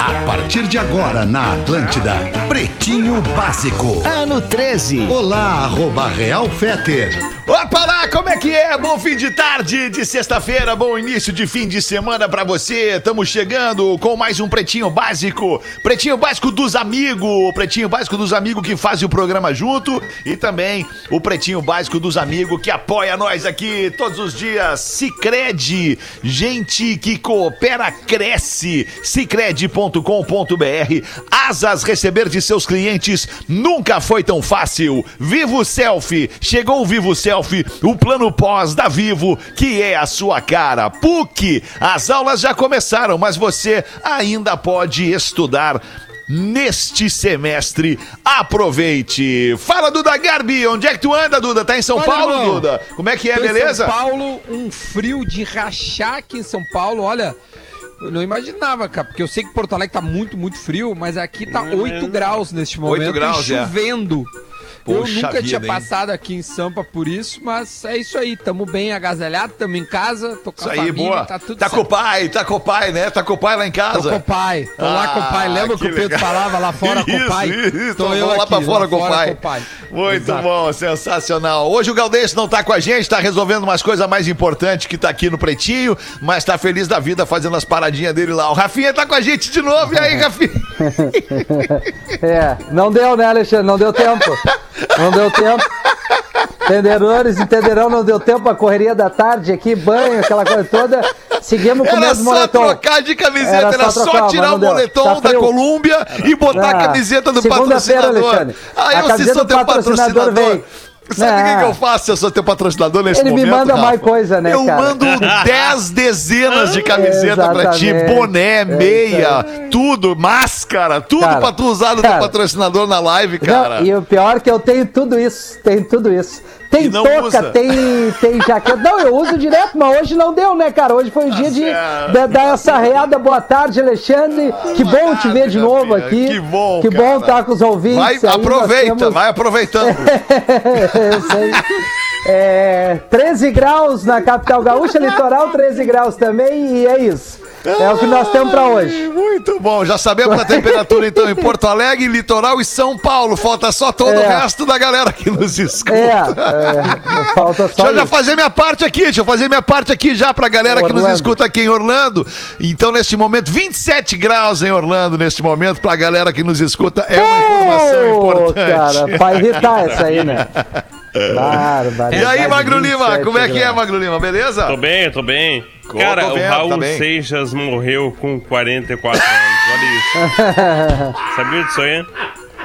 A partir de agora na Atlântida, Pretinho Básico. Ano 13. Olá, arroba Real Feter. Opa lá, como é que é? Bom fim de tarde de sexta-feira, bom início de fim de semana pra você. Estamos chegando com mais um Pretinho Básico. Pretinho Básico dos Amigos. Pretinho Básico dos Amigos que fazem o programa junto. E também o Pretinho Básico dos Amigos que apoia nós aqui todos os dias. Cicred, gente que coopera, cresce. Cicred.com.br. Asas receber de seus clientes nunca foi tão fácil. Vivo Selfie. Chegou o Vivo Selfie, o plano pós da Vivo, que é a sua cara. PUC, as aulas já começaram, mas você ainda pode estudar. Neste semestre, aproveite. Fala, Duda Garbi, onde é que tu anda, Duda? Tá em São Olha, Paulo, irmão. Duda? Como é que é, Tô em beleza? São Paulo, um frio de rachar aqui em São Paulo. Olha, eu não imaginava, cara, porque eu sei que Porto Alegre tá muito, muito frio, mas aqui tá 8 graus neste momento. 8 graus, e é. Eu Poxa nunca tinha vida, hein? passado aqui em Sampa por isso, mas é isso aí. Tamo bem agasalhado, tamo em casa, tô com Isso a aí, família, boa. tá tudo Tá com o certo. pai, tá com o pai, né? Tá com o pai lá em Tô casa. com o pai, tô lá com o pai. Ah, Lembra que, que o Pedro legal. falava lá fora com o pai? Isso, Tô eu lá aqui, pra fora com o pai. pai. Muito Exato. bom, sensacional. Hoje o Galdês não tá com a gente, tá resolvendo umas coisas mais importantes que tá aqui no Pretinho, mas tá feliz da vida fazendo as paradinhas dele lá. O Rafinha tá com a gente de novo. E aí, Rafinha? É, não deu, né, Alexandre? Não deu tempo. Não deu tempo. Entendedores entenderão, não deu tempo a correria da tarde aqui, banho, aquela coisa toda. Seguimos com o Era mesmo só moletom. trocar de camiseta, Era era, só só, trocar, tirar o moletom Tá da. Colômbia e botar a Ah, camiseta do patrocinador. Alexandre. Ah, A sou do teu patrocinador patrocinador. vem. Sabe o que, que eu faço se eu sou teu patrocinador nesse Ele me momento? manda mais Rafa? coisa, né, Eu cara? mando 10 dezenas de camiseta pra ti, boné, É meia, tudo, máscara, tudo Cara, pra tu usar do teu patrocinador na live, Não, cara. e o pior é que eu tenho tudo isso, tenho tudo isso. Tem E touca, usa. tem, tem jaqueta. Não, eu uso direto, mas hoje não deu, né, cara? Hoje foi o dia de, de dar essa reada. Boa tarde, Alexandre. Que bom te ver de novo aqui. que bom, Que bom estar com os ouvintes. Vai, aproveita, temos- vai aproveitando. Eu sei. É, 13 graus na capital gaúcha, litoral 13 graus também, e é isso. É o que nós temos pra hoje. Muito bom, já sabemos a temperatura então em Porto Alegre, Litoral e São Paulo. Falta só todo o É. resto da galera que nos escuta. É, é falta só. Deixa eu já fazer minha parte aqui, deixa eu fazer minha parte aqui já pra galera que nos escuta aqui em Orlando. Então, neste momento, 27 graus em Orlando, neste momento, pra galera que nos escuta, é uma informação importante. Cara, pra irritar essa aí, né? Barbaridade, E aí, Magro Lima, 27 como é que é. Magro Lima, beleza? Tô bem, tô bem. Cara, tô o vendo, Raul tá. Seixas morreu com 44 anos. Olha isso. Sabia disso aí?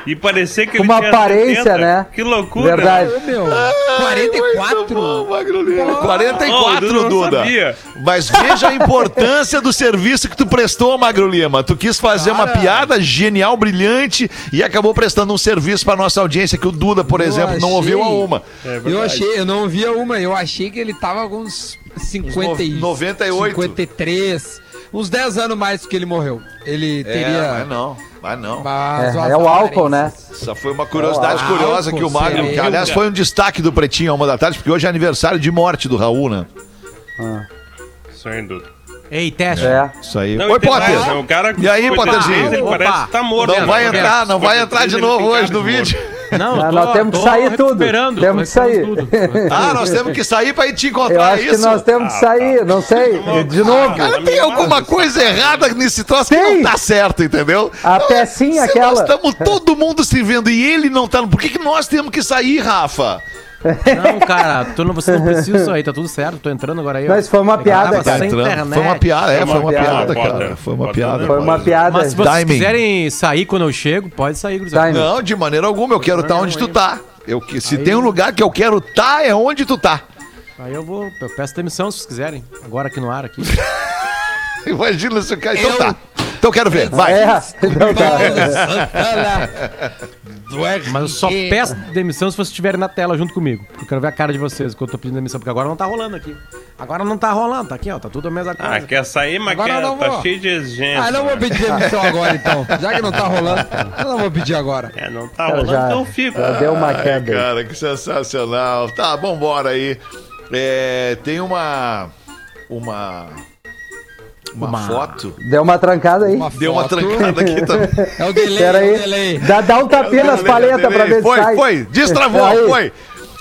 E parecia que ele Uma tinha aparência, 70. né? Que loucura. Verdade. Ô, meu, Muito 44? bom, Magro Lima. Oh, 44, Duda, não. Mas veja a importância do serviço que tu prestou, Magro Lima. Tu quis fazer uma Cara. piada genial, brilhante e acabou prestando um serviço pra nossa audiência que o Duda, por Eu exemplo, não achei- ouviu a uma. É Eu achei, eu não via uma, eu achei que ele tava com uns 50 e- Uns no- 98. 53, uns 10 anos mais que ele morreu. Ele teria. É, não, mas não. mas É, é o álcool, né? Só foi uma curiosidade Ah, curiosa que o álcool, Magro, que aliás foi um destaque do Pretinho a uma da tarde, porque hoje é aniversário de morte do Raul, né? Isso aí, Duda. Ei, teste. É. Isso aí. Não, Oi, tem mais, Potter. né? O cara E aí, 53, Potterzinho? Parece que tá morto. Não né? vai entrar, não vai entrar de 53, novo hoje no vídeo. Não, Ah, tô- nós temos que sair tudo. recuperando, Temos que sair. tudo. Ah, nós temos que sair pra ir te Eu encontrar, acho é que isso? nós temos que sair, não sei. De novo. Cara, tem alguma coisa errada nesse troço que Tem. não tá certo, entendeu? A pecinha Se aquela. Nós estamos todo mundo se vendo e ele não tá. Por que, que nós temos que sair, Rafa? Não, cara, tu não, você não precisa sair, tá tudo certo. Tô entrando agora aí. Mas foi uma piada, cara. sem Entrando. internet. Foi uma piada, é, foi uma piada, cara. Foi uma piada. Foi uma piada. Mas se vocês Timing. quiserem sair quando eu chego, pode sair, gurizada. Timing. Não, de maneira alguma, eu quero estar Não, onde tu aí- tá. Eu, que- se Aí- tem um lugar que eu quero estar, é onde tu tá. Aí eu vou, eu peço demissão se vocês quiserem. Agora aqui no ar, aqui. Imagina se o cara. Então Eu- tá. Então quero ver, vai. É, então tá. Mas eu só peço demissão se vocês estiverem na tela junto comigo. Porque eu quero ver a cara de vocês que eu tô pedindo demissão. Porque agora não tá rolando aqui. Agora não tá rolando, tá aqui, ó. Tá tudo a mesma coisa. Ah, quer sair, mas Agora quer, não tá vou. cheio de exigência. Ah, não vou né? pedir demissão agora então. Já que não tá rolando, eu não vou pedir agora. É, não tá rolando, já, então fica. já deu uma Ai, queda. aí. cara, que sensacional. Tá, vambora aí. É, tem uma. Uma. Uma, foto. Deu uma trancada aí. Uma Deu uma trancada aqui também. É o delay, Pera é o aí. delay. Dá, dá um tapinha nas paletas pra ver se Foi, sai. foi. Destravou, Aí. foi.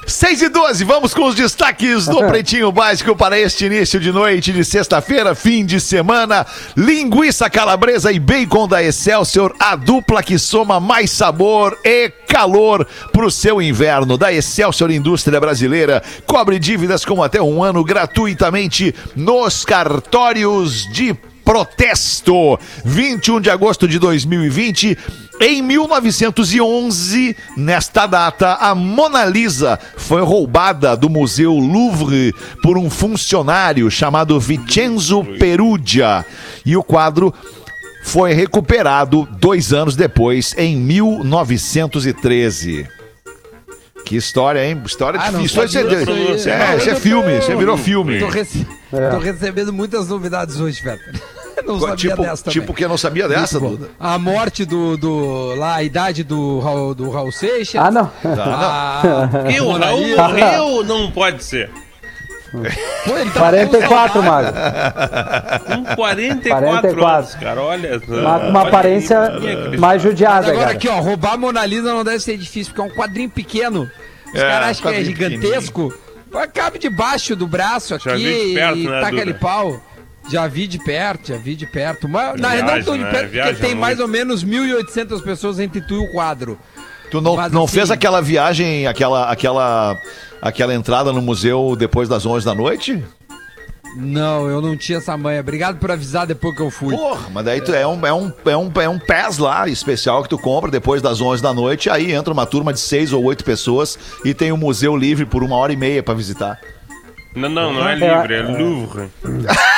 6 e 12, vamos com os destaques do Pretinho Básico para este início de noite de sexta-feira, fim de semana. Linguiça calabresa e bacon da Excelsior, a dupla que soma mais sabor e calor para o seu inverno. Da Excelsior Indústria Brasileira, cobre dívidas com até um ano gratuitamente nos cartórios de protesto. 21 de agosto de 2020. Em 1911, nesta data, a Mona Lisa foi roubada do Museu Louvre por um funcionário chamado Vincenzo Perugia. E o quadro foi recuperado dois anos depois, em 1913. Que história, hein? História Ah, não difícil. Isso, sabia é, disso aí. é, isso é filme, isso virou filme. Tô, rece- É. tô recebendo muitas novidades hoje, velho. Não sabia Tipo, dessa também. tipo que eu não sabia dessa. Duda. A morte do, do. lá, a idade do Raul, do Raul Seixas. Ah, não. A, Eu, Mona Raul morreu, não pode ser. Pô, ele tá 44, Mago. Com 44, 44. anos, cara, olha. Uma, uma olha aparência aí, Cristóvão. mais judiada, Agora cara. aqui, ó, roubar a Mona Lisa não deve ser difícil, porque é um quadrinho pequeno. Os É, caras acham que é gigantesco. Cabe debaixo do braço aqui Já vi de perto, e né, taca pau. Já vi de perto, já vi de perto. Mas na Viagem, não tão de né? perto, Viaja porque tem mais ou menos 1.800 pessoas entre tu e o quadro. Tu não, Mas, não assim- fez aquela viagem, aquela, aquela, aquela entrada no museu depois das 11 da noite? Não, eu não tinha essa manha. Obrigado por avisar depois que eu fui. Porra, mas daí tu, é, um, é, um, é, um, é um pass lá especial que tu compra depois das 11 da noite. Aí entra uma turma de seis ou oito pessoas e tem o museu livre por uma hora e meia pra visitar. Não, não, não é livre, é Louvre.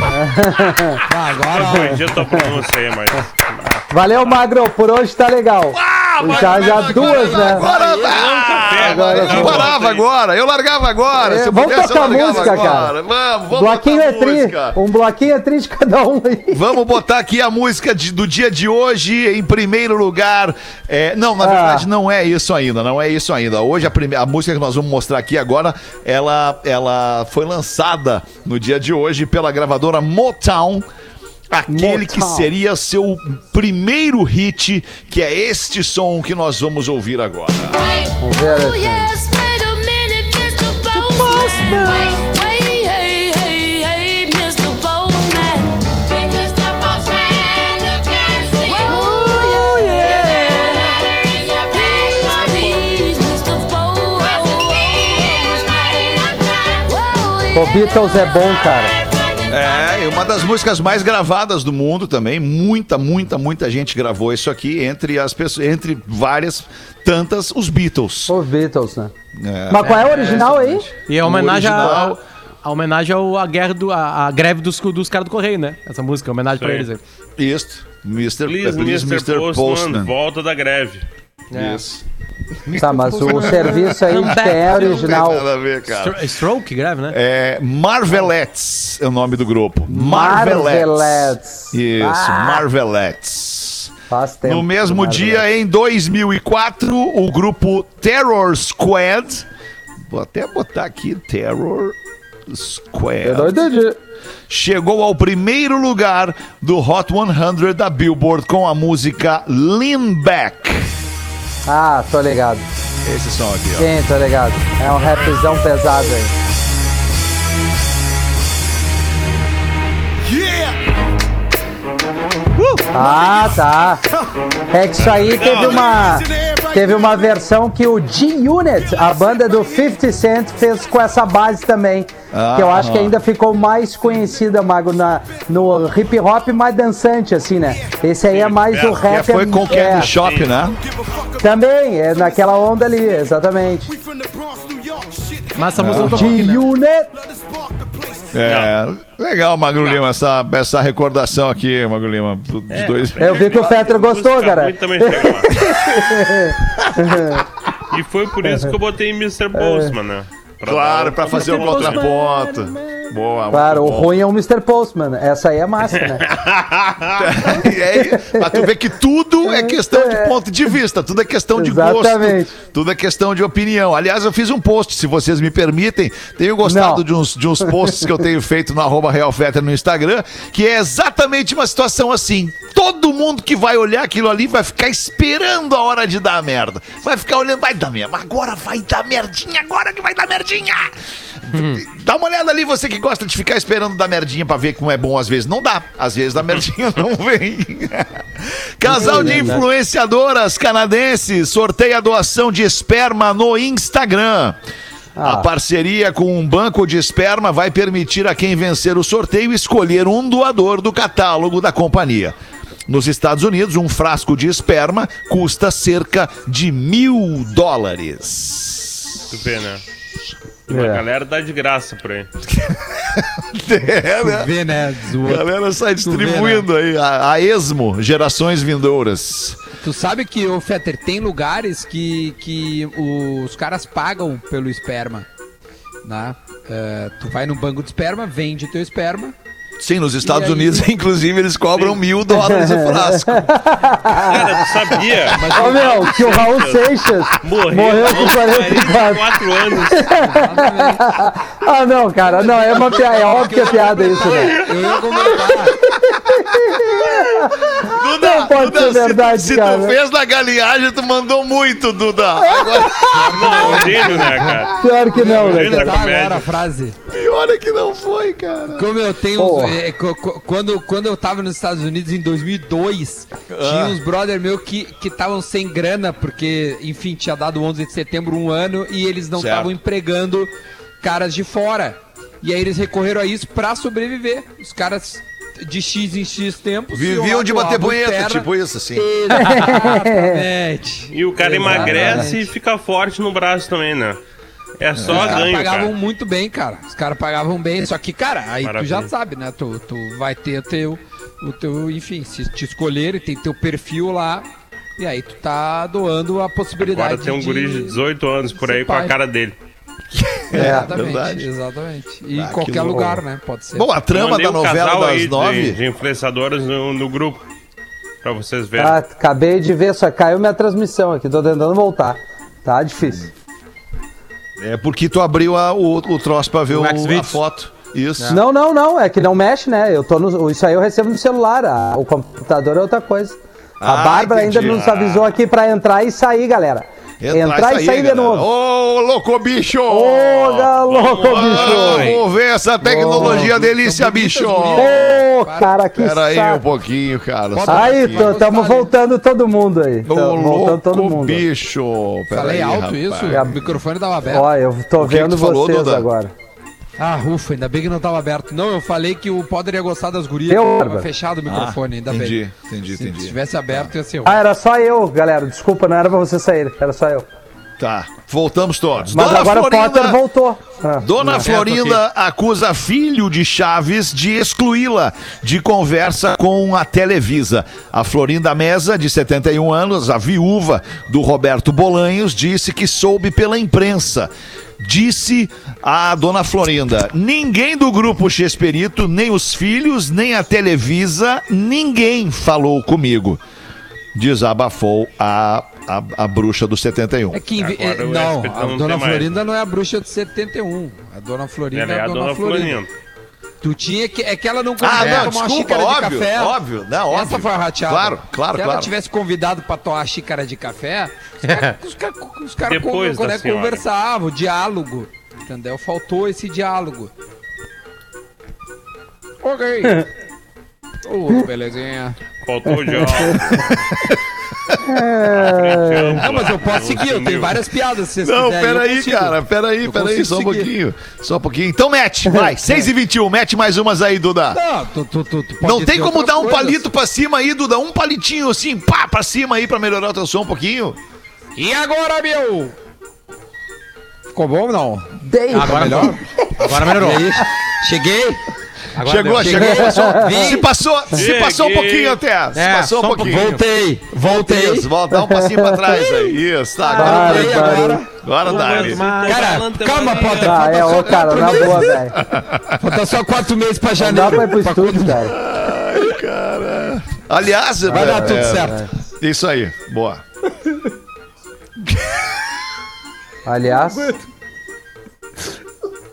Ah, agora, Corrigi a tua pronúncia aí, mas. Valeu, Magro. Por hoje tá legal. Já, já duas, né? Agora, Agora eu parava agora, eu largava agora. É, vamos pudesse, tocar música, agora. cara. Vamos, vamos Bloquinho é tri. música. Um bloquinho é tri de cada um aí. Vamos botar aqui a música de- do dia de hoje em primeiro lugar. É, não, na Ah. verdade não é isso ainda, não é isso ainda. Hoje a, prime- a música que nós vamos mostrar aqui agora, ela, ela foi lançada no dia de hoje pela gravadora Motown. Aquele que seria seu primeiro hit, que é este som que nós vamos ouvir agora. Vamos ver Oh. Oh. O Beatles é bom, cara. É, uma das músicas mais gravadas do mundo também. Muita, muita, muita gente gravou isso aqui, entre as pessoas, entre várias tantas, os Beatles. Os Beatles, né? É. Mas qual é o original aí? E é homenagem a, original- a homenagem ao, à guerra do. a, a greve dos, dos caras do Correio, né? Essa música, homenagem pra Sim. eles aí. Isso. Mr. Please, Please, Mr. Mr. Postman, Postman. volta da greve. Isso. Tá, mas o serviço aí é original. Nada a ver, cara. Stro- Stroke, greve, né? É Marvelettes é o nome do grupo. Marvelettes. Marvelettes. Isso, Ah. Marvelettes. Faz tempo. No mesmo dia, em 2004, o grupo Terror Squad. Vou até botar aqui Terror Squad. Eu não entendi. chegou ao primeiro lugar do Hot 100 da Billboard com a música Lean Back. Ah, tô ligado. Esse som aqui, ó. Sim, tô ligado. É um rapzão pesado aí. Ah, tá. É que isso aí teve uma teve uma versão que o G-Unit, a banda do 50 Cent, fez com essa base também. que eu acho que ainda ficou mais conhecida, Mago, na, no hip hop mais dançante, assim, né? Esse aí é mais o Que rap. foi com o é, Candy Shop, né? Também, é naquela onda ali, exatamente. Mas essa música né? G-Unit. É, legal, Magro Lima, essa, essa recordação aqui, Magro Lima, do- dos dois. Eu vi que o Fetter gostou, cara. também. E foi por isso que eu botei Mr. Postman, né? Pra Claro, dar pra fazer o contraponto. Boa, Claro, o ruim é o Mr. Postman. Essa aí é massa, né? E aí, pra tu ver que tudo é questão de ponto de vista, tudo é questão de Exatamente. gosto, tudo é questão de opinião. Aliás, eu fiz um post, se vocês me permitem, tenho gostado Não. de uns, de uns posts que eu tenho feito no arroba Real Fetter no Instagram, que é exatamente uma situação assim. Todo mundo que vai olhar aquilo ali vai ficar esperando a hora de dar merda. Vai ficar olhando, vai dar merda, agora vai dar merdinha, agora que vai dar merdinha. Dá uma olhada ali, você que gosta de ficar esperando dar merdinha pra ver como é bom, às vezes não dá. Às vezes a merdinha não vem. Casal de influenciadoras canadenses sorteia a doação de esperma no Instagram. A parceria com um banco de esperma vai permitir a quem vencer o sorteio escolher um doador do catálogo da companhia. Nos Estados Unidos, um frasco de esperma custa cerca de mil dólares. Tu vê, né? A É. galera dá de graça por aí. É, né? Vê, né? A galera sai Tu vê, distribuindo aí a, a esmo, gerações vindouras. Tu sabe que, ô Fetter, tem lugares que, que os caras pagam pelo esperma, né? É, tu vai no banco de esperma, vende teu esperma. Sim, nos Estados E aí? Unidos, inclusive, eles cobram mil dólares o frasco. Cara, tu sabia? Ô meu, que o Raul Seixas Morreu, morreu com 44. 44 anos. Ah, não, cara, não, é uma piada, é óbvio que é piada isso, né? Eu ia comentar. Duda, Não pode ser se tu- verdade, se, cara. tu fez na galinhagem, tu mandou muito, Duda. Agora, Não, é um gênio, né, cara? Pior que não, né, cara? Tá agora a frase. pior é que não foi, cara. Como eu tenho Porra. É, quando, quando eu tava nos Estados Unidos em 2002, tinha uns brother meu que estavam sem grana, porque, enfim, tinha dado 11 de setembro um ano e eles não estavam empregando caras de fora. E aí eles recorreram a isso pra sobreviver. Os caras de X em X tempo. Viviam de bater punheta, tipo isso, assim. Exatamente. E o cara Exatamente. emagrece e fica forte no braço também, né? É só Os caras pagavam cara. muito bem, cara. Os caras pagavam bem. Só que, cara, aí tu já Maravilha. sabe, né? Tu, tu vai ter o teu, o teu, enfim, se te escolherem, tem teu perfil lá. E aí tu tá doando a possibilidade Agora tem um guri de 18 anos por aí ser com a pai. cara dele. Exatamente, verdade. exatamente. E Ah, em que qualquer lugar, né? Pode ser. Bom, a trama da um novela das aí de- nove. De, influenciadoras no, no grupo. Pra vocês verem. Ah, acabei de ver, só caiu minha transmissão aqui, tô tentando voltar. Tá difícil. É porque tu abriu a- o, o troço pra ver O o- a foto. Isso. Não, não, não, é que não mexe, né? Eu tô no, isso aí eu recebo no celular, a- o computador é outra coisa. A Ah, Bárbara ainda entendi. nos avisou aqui pra entrar e sair, galera. Entrar, e sair de galera. novo. Ô, louco bicho! Ô, louco, Ah, bicho! Vamos ver essa tecnologia delícia, bicho! Ô, cara, que Pera aí um pouquinho, cara. um Aí, tamo voltando todo mundo aí. Ô, voltando todo louco mundo. bicho! Pera Falei aí, alto rapaz. isso? O microfone tava aberto. Ó, eu tô O que que vendo falou, vocês Duda? agora. Ah, ufa, ainda bem que não tava aberto. Não, eu falei que o Poder ia gostar das gurias, Eu, tava fechado o microfone, ainda Entendi, bem. entendi, Se entendi. tivesse aberto, ia ser. Ah, era só eu, galera. Desculpa, não era pra você sair, era só eu. Tá, voltamos todos. Mas agora o Potter voltou. Ah, Dona Não, Florinda acusa filho de Chaves de excluí-la de conversa com a Televisa. A Florinda Mesa, de 71 anos, a viúva do Roberto Bolanhos, disse que soube pela imprensa. Disse a Dona Florinda: ninguém do grupo Chesperito, nem os filhos, nem a Televisa, ninguém falou comigo. Desabafou a, a, a bruxa do 71. É que, é, não, SBT a não Dona tem mais. Florinda não é a bruxa de 71. A Dona Florinda Ela é a dona Florinda. Tu tinha que. É que ela não Ah, conseguia não, tomar uma desculpa, xícara óbvio, de café. óbvio, não, óbvio. Essa foi a rateada. Claro, claro, Se ela claro. tivesse convidado pra tomar a xícara de café, os caras cara, cara con- né, conversavam, diálogo. Entendeu? Faltou esse diálogo. Ok. Ô, belezinha. Faltou o João. Não, mas eu posso seguir, eu tenho várias piadas. Se vocês Não, peraí, cara, peraí, peraí, só um seguir. pouquinho. Só um pouquinho. Então mete, vai. 6 e 21 mete mais umas aí, Duda. Não, tu, tu, tu, Não tem como dar um coisas. palito pra cima aí, Duda? Um palitinho assim, pá, pra cima aí pra melhorar o teu som um pouquinho. E agora, meu? Ficou bom ou não? Dei. Agora melhor? Agora melhorou. E Cheguei. chegou, chegou, passou. Se passou, se passou um pouquinho até. Se É, passou um pouquinho. Voltei. Voltei. Isso, volta, dá um passinho pra trás aí. Isso, tá. Agora, Para, para. agora dá. Mas, ali. mas- Cara, calma, Potter. Ah, é, ô, cara, na boa, velho. Falta só quatro meses pra Não dá janeiro. pra ir pro estúdio, cara. Ai, cara. Aliás, Vai é, dar tudo é, certo. Isso aí, boa. Aliás,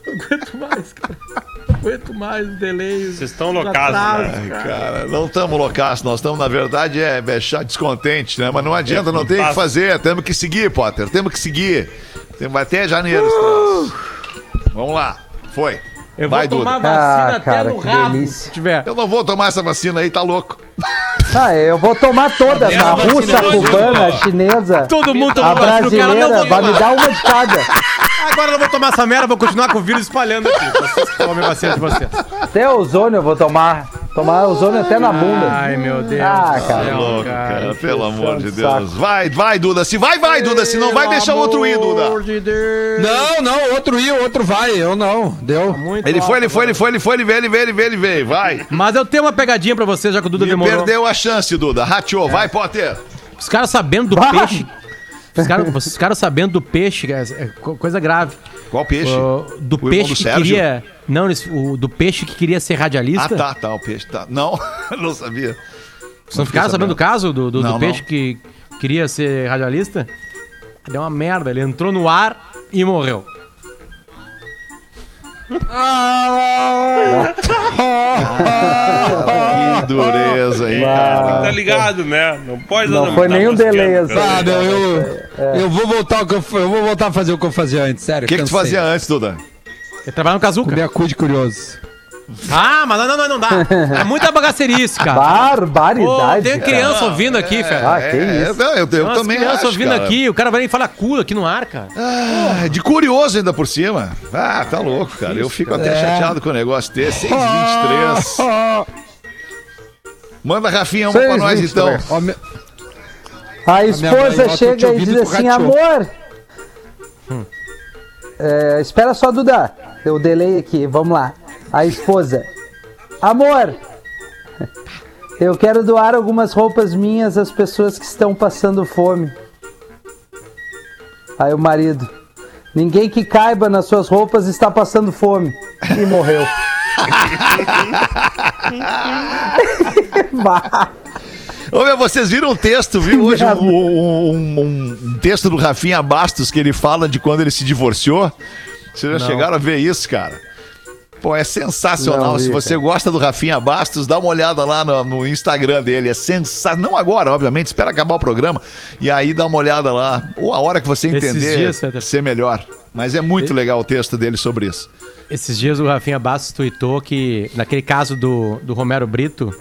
aguento mais, cara. Não aguento mais o delay. Vocês estão loucados, né? Ai, cara, não estamos loucaços, nós estamos, na verdade, é, é descontente, né? Mas não adianta, não tem o que fazer, temos que seguir, Potter, temos que seguir. Vai até janeiro. esse troço. Vamos lá, foi. Eu vou Vai, tomar Duda. vacina Ah, até cara, no que rabo, delícia. se tiver. Eu não vou tomar essa vacina aí, tá louco. ah, eu vou tomar todas. A russa, a cubana, a chinesa, Todo mundo a cara brasileira. vou Vai me dar uma de cada. Agora eu não vou tomar essa merda, vou continuar com o vírus espalhando aqui. Vocês a vacina de vocês. Até ozônio eu vou tomar. Tomar ozônio até na bunda. Ai, meu Deus. Ah, cara. céu, Louco, cara, pelo amor de saco. Deus. Vai, vai, Duda. Se vai, vai, Duda. Se não vai, deixa outro ir, Pelo Duda. amor de Deus. Não, não, outro ia, outro vai. Eu não. Deu. Muito Ele foi, ele foi, ele foi, ele foi, ele veio, ele veio, ele veio, ele veio. Vai. Mas eu tenho uma pegadinha pra você, já que o Duda E demorou. perdeu a chance, Duda. Rachou. Vai, Potter. Os caras sabendo do peixe. Os caras, os caras sabendo do peixe, é, é co- coisa grave. Qual peixe? Ó, do O peixe do que Sérgio? queria. Não, o, do peixe que queria ser Ah, radialista. tá, tá, o peixe tá. Não, não sabia. Vocês não ficaram sabendo do caso do, do, do Não, peixe não. que queria ser radialista? Deu uma merda, ele entrou no ar e morreu. Que dureza aí, cara. Tá ligado, né? Não pode Não dar- foi nenhum mosqueando, delay, assim. amor Ah, de não, Deus. eu, eu vou voltar ao que eu, eu vou voltar a fazer o que eu fazia antes, sério. O que, que tu fazia antes, Duda? Ele trabalha no Kazuca. Comer cu de curioso. Ah, mas não, não, não, não dá. É muita bagacerice, cara. Barbaridade. tem cara. criança ouvindo aqui, velho. Ah, que É, isso. não, eu, eu Tem umas também crianças acho, ouvindo cara. aqui, o cara vai e fala cu aqui no ar, cara. Ah, de curioso ainda por cima. Ah, tá louco, cara. Eu fico até É. chateado com o negócio desse. 623. Manda, Rafinha, uma pra nós, 6,23. então. Ó, me- A esposa te chega e diz assim, amor. É, espera só, Duda. Eu delay aqui, vamos lá. A esposa. Amor. Eu quero doar algumas roupas minhas às pessoas que estão passando fome. Aí o marido. Ninguém que caiba nas suas roupas está passando fome. E morreu. Bah. Ô, meu, vocês viram um texto, viu? Hoje um, um- um- um texto do Rafinha Bastos que ele fala de quando ele se divorciou. Vocês já chegaram a ver isso, cara? Pô, é sensacional. Não Se você gosta do Rafinha Bastos, dá uma olhada lá no, no Instagram dele. É sensacional. Não agora, obviamente, espera acabar o programa. E aí dá uma olhada lá. Ou a hora que você entender, dias, ser melhor. Mas é muito legal o texto dele sobre isso. Esses dias o Rafinha Bastos tweetou que, naquele caso do, do Romero Brito,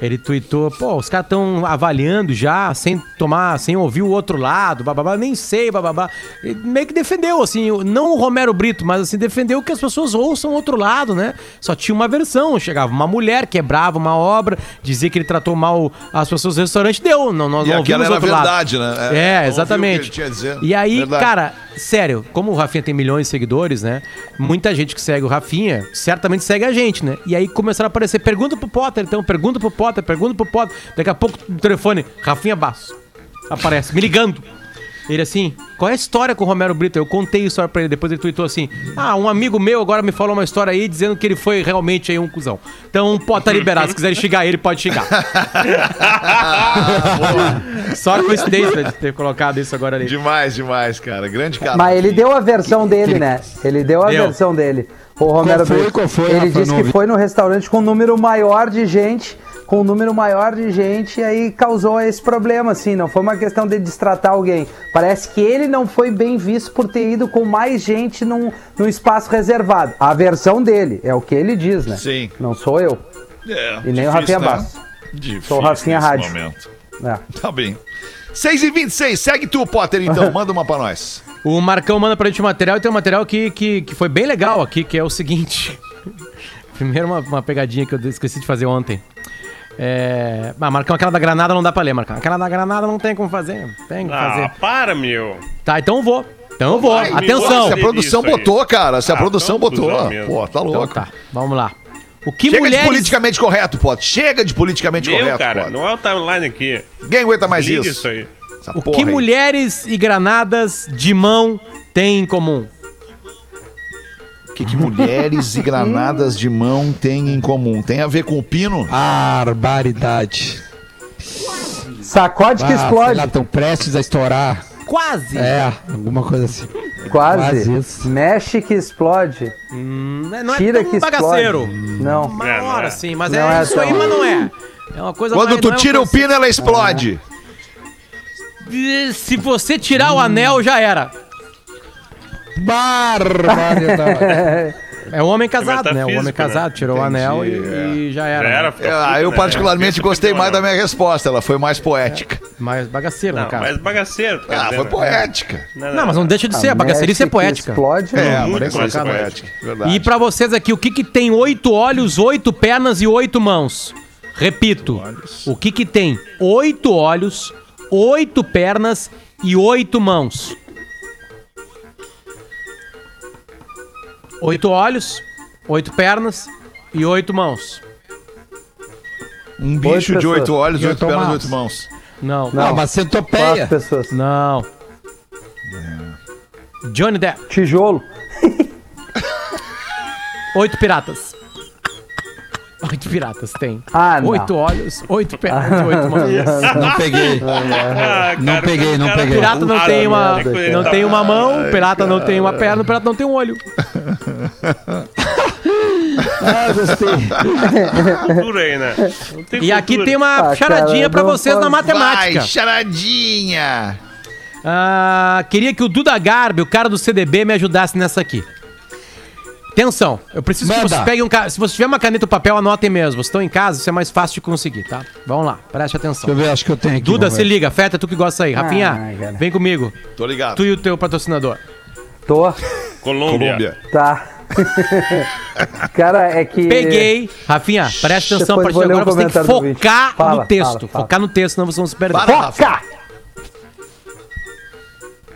ele tweetou, pô, os caras estão avaliando já, sem tomar, sem ouvir o outro lado, bababá, nem sei, bababá. Ele meio que defendeu, assim, não o Romero Brito, mas assim, defendeu que as pessoas ouçam o outro lado, né? Só tinha uma versão, chegava uma mulher, quebrava uma obra, dizia que ele tratou mal as pessoas do restaurante, deu, não, nós E não aquela ouvimos o era outro lado. verdade, né? É, É, ouviu o que exatamente. ele tinha a dizer. E aí, Verdade. cara, sério, como o Rafinha tem milhões de seguidores, né? Muita gente que segue o Rafinha certamente segue a gente, né? E aí começaram a aparecer, pergunta pro Potter, então, pergunta pro Potter, pergunta pro Potter. Daqui a pouco no telefone, Rafinha Basso. Aparece, me ligando. Ele assim, qual é a história com o Romero Brito? Eu contei a história pra ele, depois ele tweetou assim: Ah, um amigo meu agora me falou uma história aí dizendo que ele foi realmente aí um cuzão. Então pode estar liberado, se quiser xingar ele, pode xingar. Só coincidência de ter colocado isso agora ali. Demais, demais, cara. Grande cara. Mas ele deu a versão dele, né? Ele deu a Deu. versão dele. O Romero foi? Brito. Qual foi, Ele Rafa? disse que foi no restaurante com um número maior de gente, com um número maior de gente, e aí causou esse problema, assim. Não foi uma questão de destratar alguém. Parece que ele não foi bem visto por ter ido com mais gente num, num espaço reservado. A versão dele, é o que ele diz, né? Sim. Não sou eu. É, E nem o difícil, Rafinha né? Bastos. Difícil Sou o Rafinha Rádio. momento. É. Tá bem. 6 e 26 segue tu, Potter, então. Manda uma pra nós. O Marcão manda pra gente um material e tem um material que, que, que foi bem legal aqui, que é o seguinte. Primeiro uma, uma pegadinha que eu esqueci de fazer ontem. É... Ah, Marcão, aquela da granada não dá pra ler, Marcão. Aquela da granada não tem como fazer. Tem que Ah, fazer. para, meu. Tá, então eu vou. Então eu vou. Ai, Atenção. Se a produção aí. botou, cara. Se a Ah, produção botou. Pô, tá Então louco. tá, vamos lá. O que Chega de mulheres... politicamente correto, Potter. Chega de politicamente Meu, correto, cara, Potter. não é o timeline aqui. Ninguém aguenta mais Liga isso. isso aí. Essa O que aí. mulheres e granadas de mão têm em comum? O que, que mulheres e granadas de mão têm em comum? Tem a ver com o pino? Barbaridade. Sacode que Ah, explode. estão prestes a estourar. Quase. É, alguma coisa assim. Quase. quase isso. Mexe que explode. Hum, não é Tira tão que bagaceiro. explode. Não. Uma É, hora é. sim, mas Não é, é isso aí, mas não é. É uma coisa Quando mais- tu é tira uma o pino, ela explode. coisa- Se você tirar o anel, já era. Barbaridade. É o homem casado, né? O metafísico, homem casado né? tirou o anel e, e já era. Já era. né? Ah, puto, eu né? particularmente gostei não, mais da não. minha resposta. Ela foi mais poética. Mais bagaceiro, Não, no caso. mas bagaceiro. quer Ah, dizer, foi né? poética. Não, mas não deixa de ser. A bagaceirice é poética. Explode. É, não. muito mais é poética. poética. Verdade. E pra vocês aqui, o que que tem oito olhos, oito pernas e oito mãos? Repito, o que que tem oito olhos, oito pernas e oito mãos? Oito olhos, oito pernas e oito mãos. Um bicho de pessoas. oito olhos, E oito oito pernas, mãos. oito mãos. Não, Não. Uma Quatro centopeia. pessoas. não. Johnny Depp, Tijolo. oito piratas. Oito piratas tem. Ah, não. Oito olhos, oito pernas e oito mãos. Não peguei. Ah, Não peguei, não cara, peguei. Pirata não tem uma, não tem uma mão, pirata não tem uma perna, pirata não tem um olho. Ah, gostei. Cultura aí, né? Não tem E aqui tem uma Ah, charadinha não vocês na matemática. Vai, charadinha. Ah, queria que o Duda Garbi, o cara do CDB, me ajudasse nessa aqui. Atenção, eu preciso que Manda. vocês peguem um ca... Se você tiver uma caneta ou papel, anotem mesmo. Vocês estão em casa, isso é mais fácil de conseguir, tá? Vamos lá, preste Deixa eu atenção. ver, acho que eu tenho aqui. Duda, se ver. liga, Feta, tu que gosta aí. Rafinha, Ai, cara. vem comigo. Tô ligado. Tu e o teu patrocinador. Tô. Colômbia. Colômbia. Tá. Cara, é que. Peguei. Rafinha, presta atenção, a partir de ler um agora você tem que focar Fala, no texto. fala, fala. Focar no texto, senão vocês vão se perder. Para. Foca!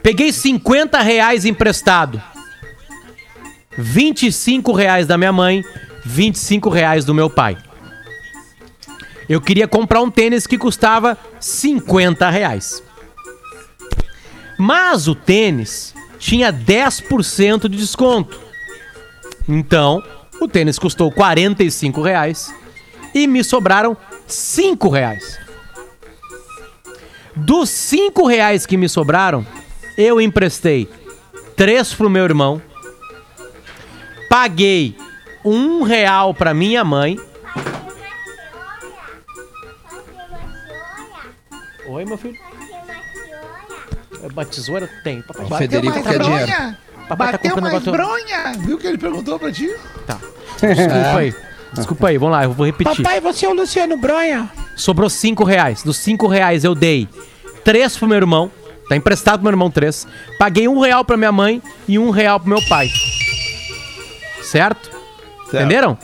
Peguei 50 reais emprestado. 25 reais da minha mãe, 25 reais do meu pai. Eu queria comprar um tênis que custava 50 reais. Mas o tênis tinha 10% de desconto. Então, o tênis custou 45 reais e me sobraram 5 reais. Dos 5 reais que me sobraram, eu emprestei 3 pro meu irmão, paguei um real pra minha mãe. Oi, meu filho. Uma tesoura? Tem. Papai, O Federico quer dinheiro. papai tá comprando negócio. bronha. Viu que ele perguntou pra ti? Desculpa aí. Desculpa aí, vamos lá, eu vou repetir. você é o Luciano Bronha. Sobrou 5 reais. Dos 5 reais eu dei 3 pro meu irmão. Tá emprestado pro meu irmão 3. Paguei um real pra minha mãe e um real pro meu pai. Certo? Entenderam?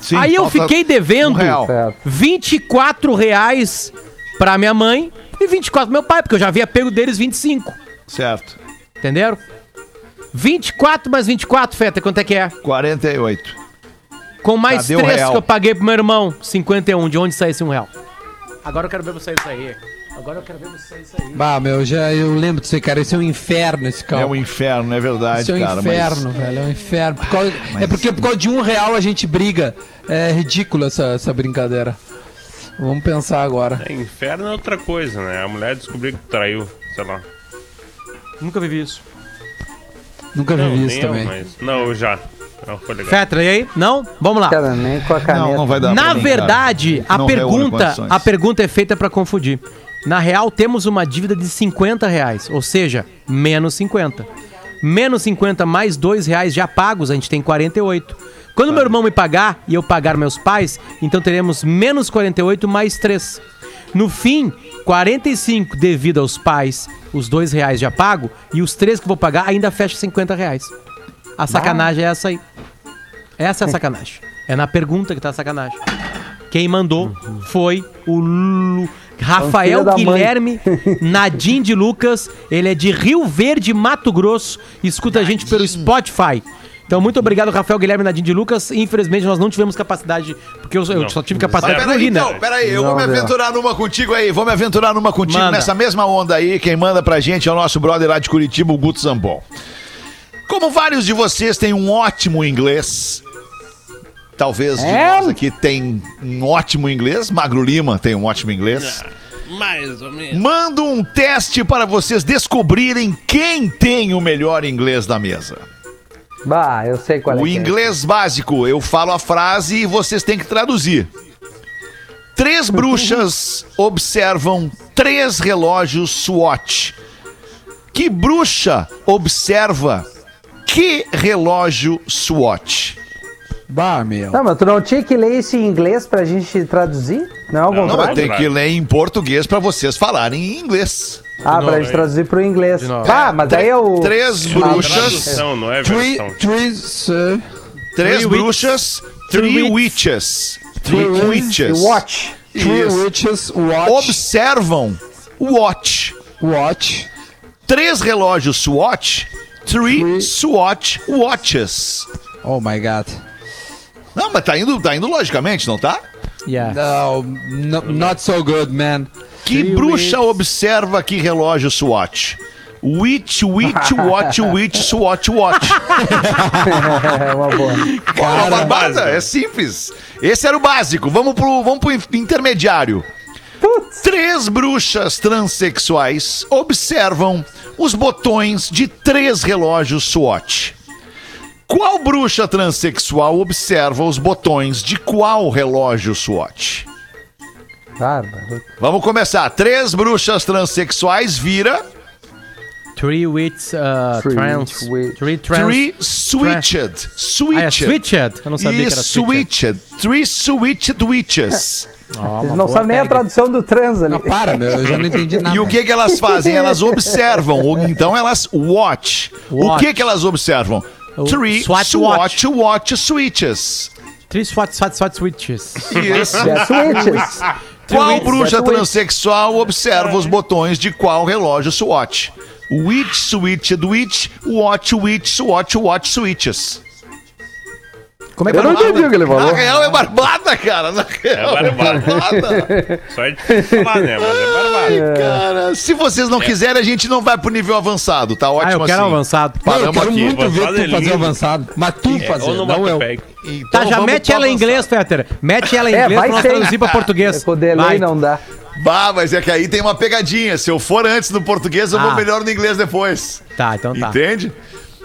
Sim, Aí eu fiquei devendo um real. Certo. 24 reais pra minha mãe e 24 pro meu pai, porque eu já havia pego deles 25. Certo. Entenderam? 24 mais 24, Feta, quanto é que é? 48. Com mais Cadê o 3 real? que eu paguei pro meu irmão, 51. De onde sai esse um real? Agora eu quero ver você isso aí. Agora eu quero ver você isso aí. Bah, meu, já eu lembro disso aí, cara. Esse é um inferno, esse É um inferno, é verdade, Isso é um cara. inferno, velho. É um inferno. Por causa- É porque por causa de um real a gente briga. É ridículo essa, essa brincadeira. Vamos pensar agora. É, inferno é outra coisa, né? A mulher descobriu que traiu, sei lá. Nunca vivi isso. Nunca Não, vivi isso eu, também. mas... Não, eu já. Não, foi legal. Fetra, e aí? Não? Vamos lá. Cara, nem com a caneta. Não, não vai dar Na mim, verdade, cara. a Não pergunta, a pergunta é feita pra confundir. Na real, temos uma dívida de 50 reais, ou seja, menos 50. Menos 50 mais 2 reais já pagos, a gente tem 48. Quando meu irmão me pagar e eu pagar meus pais, então teremos menos 48 mais 3. No fim, 45 devido aos pais, os 2 reais já pago, e os 3 que vou pagar ainda fecha 50 reais. A sacanagem é essa aí. Essa é a sacanagem. É na pergunta que tá a sacanagem. Quem mandou foi o Lu- Rafael da. Guilherme Nadim de Lucas, ele é de Rio Verde, Mato Grosso, escuta a gente pelo Spotify. Então, muito obrigado, Rafael Guilherme Nadim de Lucas. Infelizmente, nós não tivemos capacidade, porque eu, eu só tive Mas capacidade pro peraí, né? então, peraí, eu Não, vou me aventurar numa contigo aí, vou me aventurar numa contigo Manda. nessa mesma onda aí. Quem manda pra gente é o nosso brother lá de Curitiba, o Guto Zambon. Como vários de vocês têm um ótimo inglês, talvez de É? nós aqui tem um ótimo inglês, Magro Lima tem um ótimo inglês. Mais ou menos. Mando um teste para vocês descobrirem quem tem o melhor inglês da mesa. Bah, eu sei qual é. O é. inglês básico, eu falo a frase e vocês têm que traduzir. Três bruxas observam três relógios SWAT. Que bruxa observa que relógio SWAT? Bah, meu. Não, mas tu não tinha que ler isso em inglês pra gente traduzir? Não, ao Não, Não, eu tenho que ler em português para vocês falarem em inglês. Ah, pra gente traduzir pro inglês. Ah, mas aí eu... Três bruxas, Tradução, não é Three, versão. three, sir. três Three bruxas, three witches, three witches. Watch. Three witches watch. Observam watch. Watch. Três relógios SWAT, three SWAT watches. Oh my god. Não, mas tá indo, tá indo logicamente, não tá? Yeah. No, no, not so good, man. Que Three bruxa wits. observa que relógio SWAT? Witch, witch, watch, witch, SWAT, watch. É uma boa. Pô, uma barbada, é simples. Esse era o básico. Vamos pro, vamos pro intermediário. Três bruxas transexuais observam os botões de três relógios SWAT. Qual bruxa transexual observa os botões de qual relógio SWAT? Bárbaro. Vamos começar. Três bruxas transexuais vira Three wits, uh, Three trans. Three trans. three switched. Ah, é Switched. switched? Eu não sabia E que era switched. switched. Three switched witches. Ó, Eles não sabem nem a tradução do trans ali. Não, para, meu. Eu já não entendi nada. E o que que elas fazem? Elas observam, ou então elas watch. O Watch. que que elas observam? O Three SWAT SWAT watch switches. Three swat, swat, swat switches. Isso. É switches. Qual bruxa é twitch. transexual observa os botões de qual relógio SWAT? Witch, switched, witch, watch, witch, SWAT, watch, switches. Como é que Eu é não o nome? entendi o que ele Na falou. real é barbada, cara. Na real é barbada. Só é difícil falar, né? Mas é barbado. Cara, se vocês não quiserem, a gente não vai pro nível avançado, tá ótimo Ah, eu quero assim. avançado. Não, eu Paramos quero aqui. muito ver tu é fazer lindo. avançado. Mas tu fazer, Ou no não eu. Então Tá, já mete ela em inglês, Fetter. Mete ela em É, inglês vai pra nós traduzir pra português. Com o delay Vai. não dá. Bah, mas é que aí tem uma pegadinha. Se eu for antes no português, eu vou Ah. melhor no inglês depois. Tá, então tá. Entende?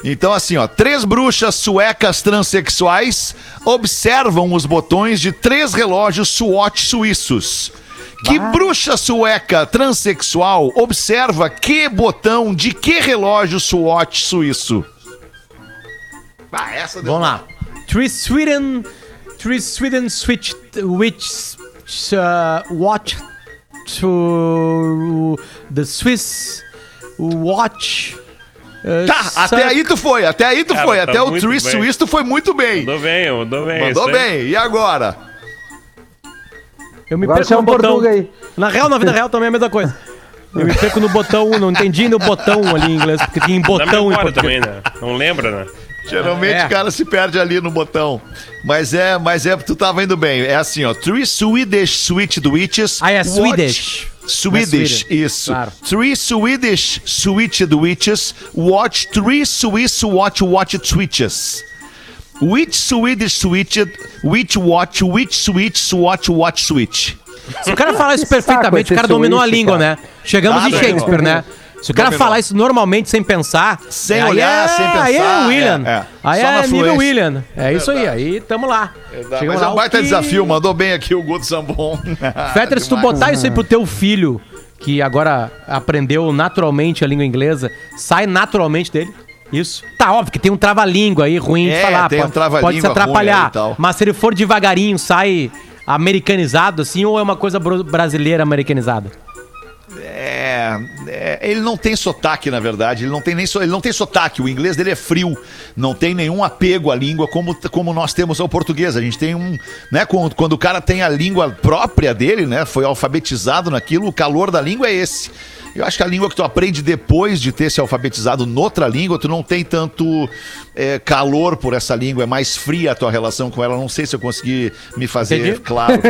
Então, assim, ó, três bruxas suecas transexuais observam os botões de três relógios SWAT suíços. Que bruxa sueca transexual observa que botão de que relógio SWAT suíço? Ah, essa deu... Vamos lá. Three Sweden. Three Sweden switch which uh, watch to the Swiss watch. uh, Tá, até aí tu foi, até aí tu Cara, foi, tá até o Tree bem. Suíço tu foi muito bem. Mandou bem, mandou bem. Mandou bem, e agora? Eu me Agora perco no chama o botão. Aí. Na real, na vida real também é a mesma coisa. Eu me perco no botão, não entendi no botão ali em inglês, porque tem Na botão em português. também, né? Não lembra, né? Geralmente É. o cara se perde ali no botão. Mas é, mas é, tu tava indo bem. É assim, ó. Three Swedish Switched Witches. Ah, é watch- Swedish. Swedish, é isso. Claro. Three Swedish Switched Witches watch three Swiss watch watch switches. Which Swedish switched, which watch, which switch, watch, watch switch. Se o cara falar isso perfeitamente, o cara dominou a Switch, língua, cara. né? Chegamos em. Shakespeare, né? Se o cara Dominou. falar isso normalmente sem pensar, Sem aí olhar, é, sem Aí é pensar, William. é, é. Aí Só na é nível fluência. William. É isso aí, aí tamo lá. Chegamos Mas é lá, um baita o que- desafio, mandou bem aqui o Guto Zambon. Fetter, se tu Demais. botar isso aí pro teu filho, que agora aprendeu naturalmente a língua inglesa, sai naturalmente dele. Isso. Tá óbvio que tem um trava-língua aí ruim É, de falar. tem um pode, trava-língua pode se atrapalhar. tal. Mas se ele for devagarinho, sai americanizado assim, ou é uma coisa brasileira americanizada? É, é- Ele não tem sotaque, na verdade. Ele não tem nem so- ele não tem sotaque. O inglês dele é frio. Não tem nenhum apego à língua como, como nós temos ao português. A gente tem um. Né, quando, quando o cara tem a língua própria dele, né? Foi alfabetizado naquilo, o calor da língua é esse. Eu acho que a língua que tu aprende depois de ter se alfabetizado noutra língua, tu não tem tanto é, calor por essa língua, é mais fria a tua relação com ela. Não sei se eu consegui me fazer Entendi. claro.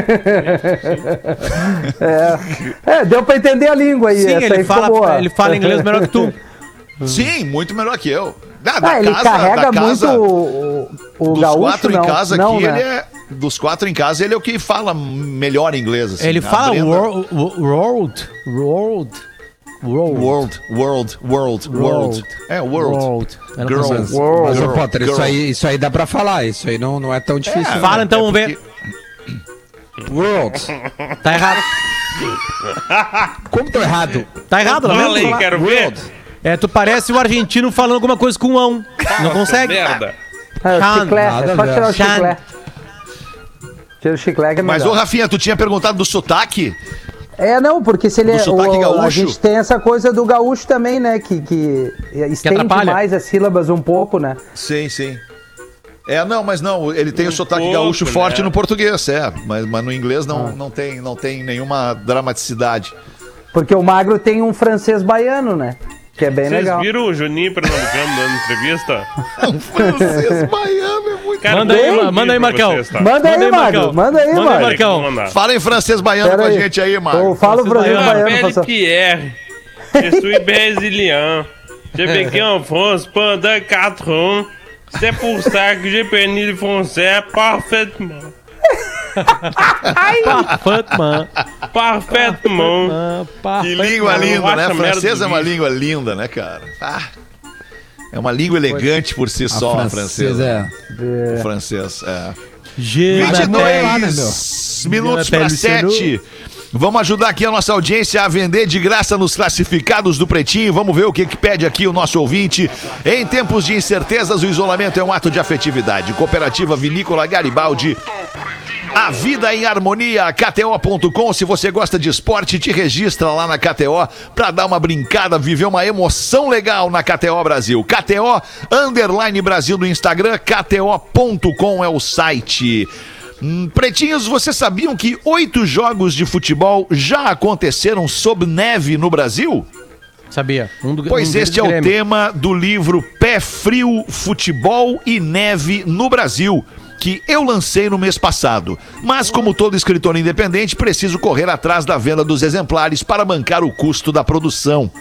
É, deu pra entender a língua aí. Sim, essa ele aí fala, boa. ele fala inglês melhor que tu. Sim, muito melhor que eu. Da, Ah, ele carrega da muito o, o dos gaúcho, quatro não. em casa não, aqui, né? ele é. Dos quatro em casa, ele é o que fala melhor inglês. assim. Ele A fala Brenda- world, world, world, world, World, world, world, world. É, world. Girl. consigo. Mas, Girl, Potter, isso aí, isso aí dá pra falar. Isso aí não, não é tão difícil. É, Fala então, é vamos ver. porque- World. Tá errado. Como tô errado? Tá errado, não Fala aí, quero ver. World. É, tu parece o argentino falando alguma coisa com ão. Não consegue. Merda. É, o Chan, chiclete, nada é só ver. tirar o chiclete. Tira o chiclete que é Mas, ô. Rafinha, tu tinha perguntado do sotaque? É, não, porque se ele Do é. o- a gaúcho. gente tem essa coisa do gaúcho também, né? Que, que estende atrapalha. mais as sílabas um pouco, né? Sim, sim. É, não, mas não, ele tem o sotaque pouco, gaúcho né? forte no português, é. Mas, mas no inglês não, não, tem, não tem nenhuma dramaticidade. Porque o magro tem um francês baiano, né? Que é bem Vocês legal. viram o Juninho Pernambucano dando entrevista? Francês baiano. Cara, Manda vou aí, manda aí, Marcão. vocês, tá? Manda aí, Manda aí. Marcão. Manda aí, Manda aí. Marcão. Fala em francês baiano Pera com a gente aí, Mário. fala o Francês francês baiano. faça- Pierre. Je suis brésilien. J'ai vécu en France pendant 4 ans. C'est pour ça que j'ai appris le français parfaitement. Fatman. Parfaitement. Que língua linda, né? Francês é uma língua linda, né, cara? Ah, é uma língua elegante por si só, a francesa. é. O francês, é. Je m'appelle- 22 minutos para Pele 7. Vamos ajudar aqui a nossa audiência a vender de graça nos classificados do Pretinho. Vamos ver o que, que pede aqui o nosso ouvinte. Em tempos de incertezas, o isolamento é um ato de afetividade. Cooperativa Vinícola Garibaldi. A vida em harmonia, KTO.com. Se você gosta de esporte, te registra lá na KTO pra dar uma brincada, viver uma emoção legal na KTO Brasil. KTO Underline Brasil no Instagram, KTO.com é o site. Hum, Pretinhos, vocês sabiam que oito jogos de futebol já aconteceram sob neve no Brasil? Sabia. Um do, Pois um este é o tema do livro Pé Frio, Futebol e Neve no Brasil, que eu lancei no mês passado. Mas, como todo escritor independente, preciso correr atrás da venda dos exemplares para bancar o custo da produção.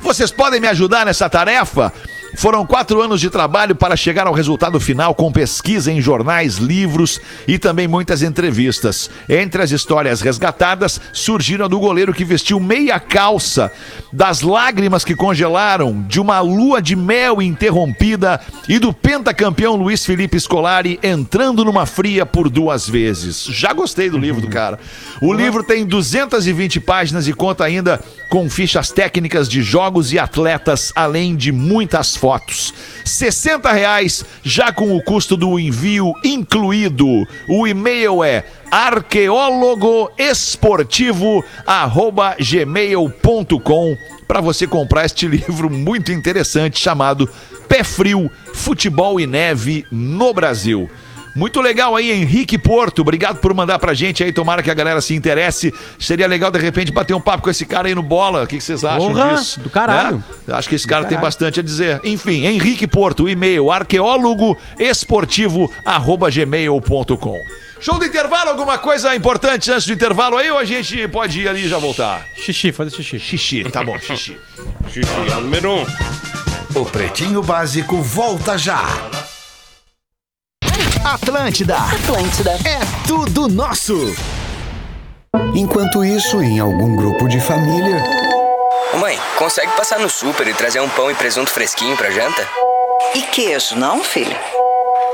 Vocês podem me ajudar nessa tarefa? Foram quatro anos de trabalho para chegar ao resultado final com pesquisa em jornais, livros e também muitas entrevistas. Entre as histórias resgatadas, surgiram a do goleiro que vestiu meia calça, das lágrimas que congelaram, de uma lua de mel interrompida e do pentacampeão Luiz Felipe Scolari entrando numa fria por duas vezes. Já gostei do livro do cara. O livro tem 220 páginas e conta ainda com fichas técnicas de jogos e atletas, além de muitas fotos. 60 reais, já com o custo do envio incluído. O e-mail é arqueólogoesportivo@gmail.com para você comprar este livro muito interessante chamado Pé Frio, Futebol e Neve no Brasil. Muito legal aí, Henrique Porto. Obrigado por mandar pra gente aí. Tomara que a galera se interesse. Seria legal, de repente, bater um papo com esse cara aí no bola. O que que vocês acham Porra, disso? do caralho. Né? Acho que esse cara tem bastante a dizer. Enfim, Henrique Porto, e-mail arqueólogoesportivo.gmail.com. Show do intervalo, alguma coisa importante antes do intervalo aí ou a gente pode ir ali e já voltar? Xixi, fazer xixi. Xixi, tá bom, xixi. Xixi, é o número um. O Pretinho Básico volta já. Atlântida. Atlântida. É tudo nosso. Enquanto isso, em algum grupo de família. Ô mãe, consegue passar no super e trazer um pão e presunto fresquinho pra janta? E queijo, não, filho?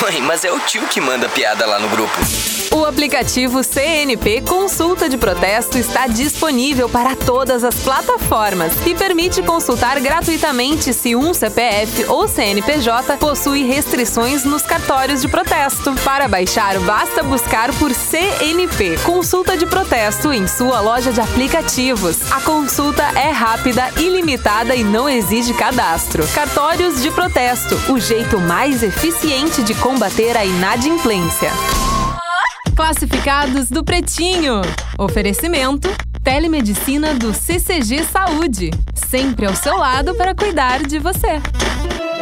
Mãe, mas é o tio que manda piada lá no grupo. O aplicativo CNP Consulta de Protesto está disponível para todas as plataformas e permite consultar gratuitamente se um CPF ou CNPJ possui restrições nos cartórios de protesto. Para baixar, basta buscar por CNP Consulta de Protesto em sua loja de aplicativos. A consulta é rápida, ilimitada e não exige cadastro. Cartórios de Protesto o jeito mais eficiente de combater a inadimplência. Classificados do Pretinho. Oferecimento: Telemedicina do CCG Saúde. Sempre ao seu lado para cuidar de você.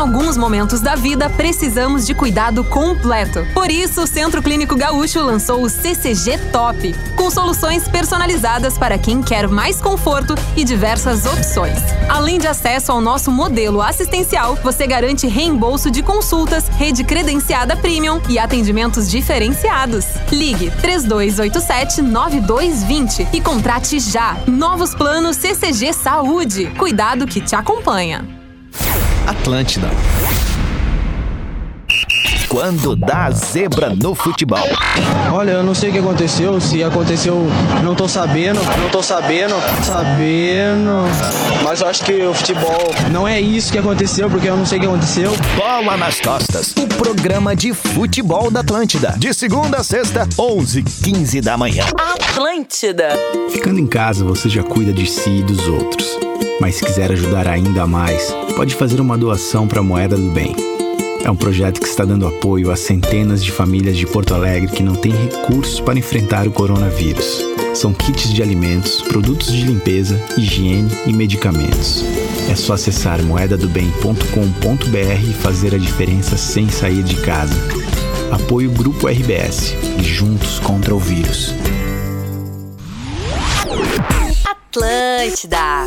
Alguns momentos da vida, precisamos de cuidado completo. Por isso, o Centro Clínico Gaúcho lançou o CCG Top, com soluções personalizadas para quem quer mais conforto e diversas opções. Além de acesso ao nosso modelo assistencial, você garante reembolso de consultas, rede credenciada premium e atendimentos diferenciados. Ligue 3287 9220 e contrate já. Novos planos CCG Saúde. Cuidado que te acompanha. Atlântida. Quando dá zebra no futebol. Olha, eu não sei o que aconteceu, se aconteceu, não tô sabendo, não tô sabendo, sabendo. Mas eu acho que o futebol não é isso que aconteceu, porque eu não sei o que aconteceu. Bola nas costas. O programa de futebol da Atlântida. De segunda a sexta, 11 15 da manhã. Atlântida. Ficando em casa, você já cuida de si e dos outros. Mas se quiser ajudar ainda mais, pode fazer uma doação para a Moeda do Bem. É um projeto que está dando apoio a centenas de famílias de Porto Alegre que não têm recursos para enfrentar o coronavírus. São kits de alimentos, produtos de limpeza, higiene e medicamentos. É só acessar moedadobem.com.br e fazer a diferença sem sair de casa. Apoio Grupo RBS e juntos contra o vírus. Atlântida.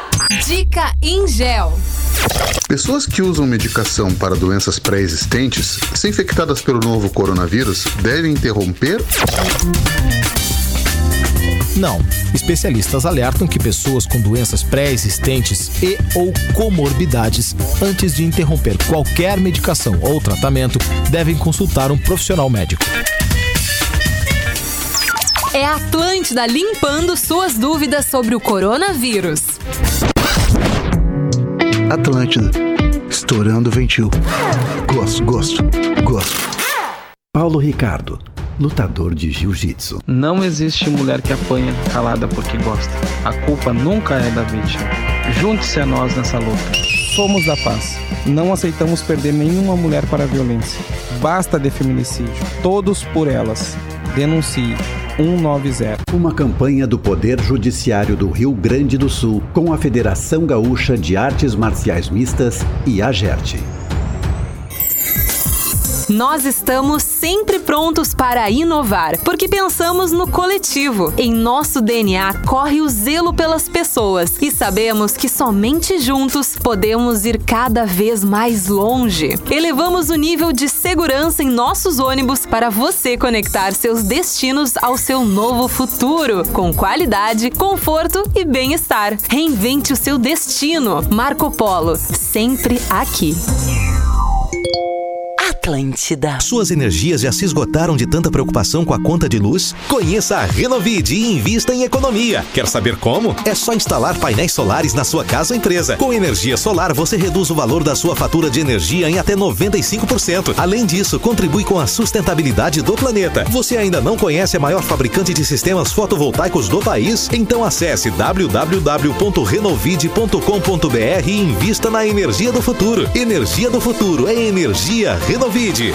Dica Ingel. Pessoas que usam medicação para doenças pré-existentes, se infectadas pelo novo coronavírus, devem interromper? Não. Especialistas alertam que pessoas com doenças pré-existentes e ou comorbidades, antes de interromper qualquer medicação ou tratamento, devem consultar um profissional médico. É a Atlântida limpando suas dúvidas sobre o coronavírus. Atlântida. Estourando o ventil. Gosto, gosto, gosto. Paulo Ricardo, lutador de jiu-jitsu. Não existe mulher que apanha calada porque gosta. A culpa nunca é da vítima. Junte-se a nós nessa luta. Somos da paz. Não aceitamos perder nenhuma mulher para a violência. Basta de feminicídio. Todos por elas. Denuncie. 190. Uma campanha do Poder Judiciário do Rio Grande do Sul com a Federação Gaúcha de Artes Marciais Mistas e a GERT. Nós estamos sempre prontos para inovar, porque pensamos no coletivo. Em nosso DNA corre o zelo pelas pessoas e sabemos que somente juntos podemos ir cada vez mais longe. Elevamos o nível de segurança em nossos ônibus para você conectar seus destinos ao seu novo futuro, com qualidade, conforto e bem-estar. Reinvente o seu destino. Marco Polo, sempre aqui. Atlântida. Suas energias já se esgotaram de tanta preocupação com a conta de luz? Conheça a Renovide e invista em economia. Quer saber como? É só instalar painéis solares na sua casa ou empresa. Com energia solar, você reduz o valor da sua fatura de energia em até 95%. Além disso, contribui com a sustentabilidade do planeta. Você ainda não conhece a maior fabricante de sistemas fotovoltaicos do país? Então acesse www.renovide.com.br e invista na energia do futuro. Energia do futuro é energia Renovide.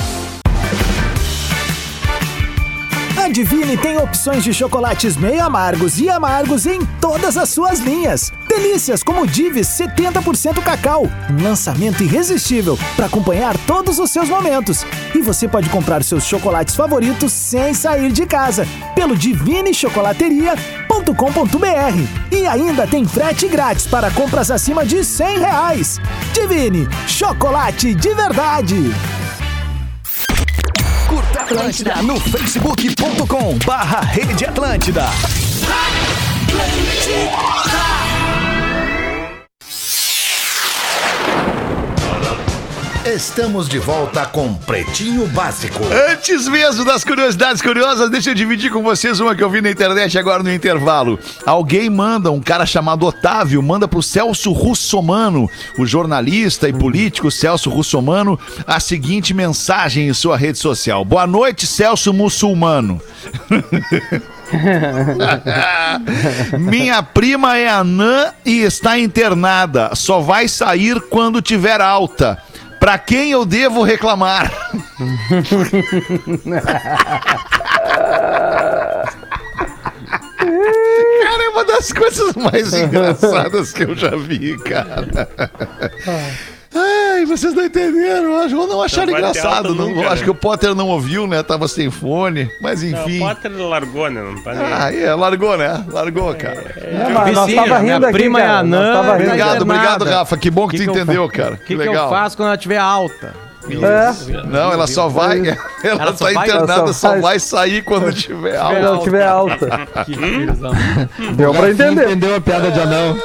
A Divine tem opções de chocolates meio amargos e amargos em todas as suas linhas. Delícias como Divis 70% cacau, um lançamento irresistível para acompanhar todos os seus momentos. E você pode comprar seus chocolates favoritos sem sair de casa pelo divinechocolateria.com.br e ainda tem frete grátis para compras acima de 100 reais. Divine, chocolate de verdade. Curta Atlântida no facebook.com barra Rede Atlântida. Estamos de volta com Pretinho Básico. Antes mesmo das curiosidades curiosas, deixa eu dividir com vocês uma que eu vi na internet agora no intervalo. Alguém manda, um cara chamado Otávio, manda pro Celso Russomano, o jornalista e político Celso Russomano, a seguinte mensagem em sua rede social. Boa noite, Celso Muçulmano. Minha prima é anã e está internada. Só vai sair quando tiver alta. Pra quem eu devo reclamar? Cara, é uma das coisas mais engraçadas que eu já vi, cara. Ai, vocês não entenderam, eu acho, ou não acharam Não engraçado. Não, nunca, acho né? que o Potter não ouviu, né? Tava sem fone, mas enfim. Não, o Potter largou, né? Não tá nem. Ah, é, largou, né? Largou, cara. Não, mas nós tava rindo aqui, prima é cara. anã, Nós tava rindo. Obrigado, é obrigado. Rafa. Que bom que, Que tu que eu entendeu, fa- cara. O que, que eu faço quando ela estiver alta? É. Não, ela só vai. Ela, Ela tá internada, só só vai- sair quando tiver Quando alta. ela tiver alta. Que. Deu pra entender. Entendeu a piada de anão?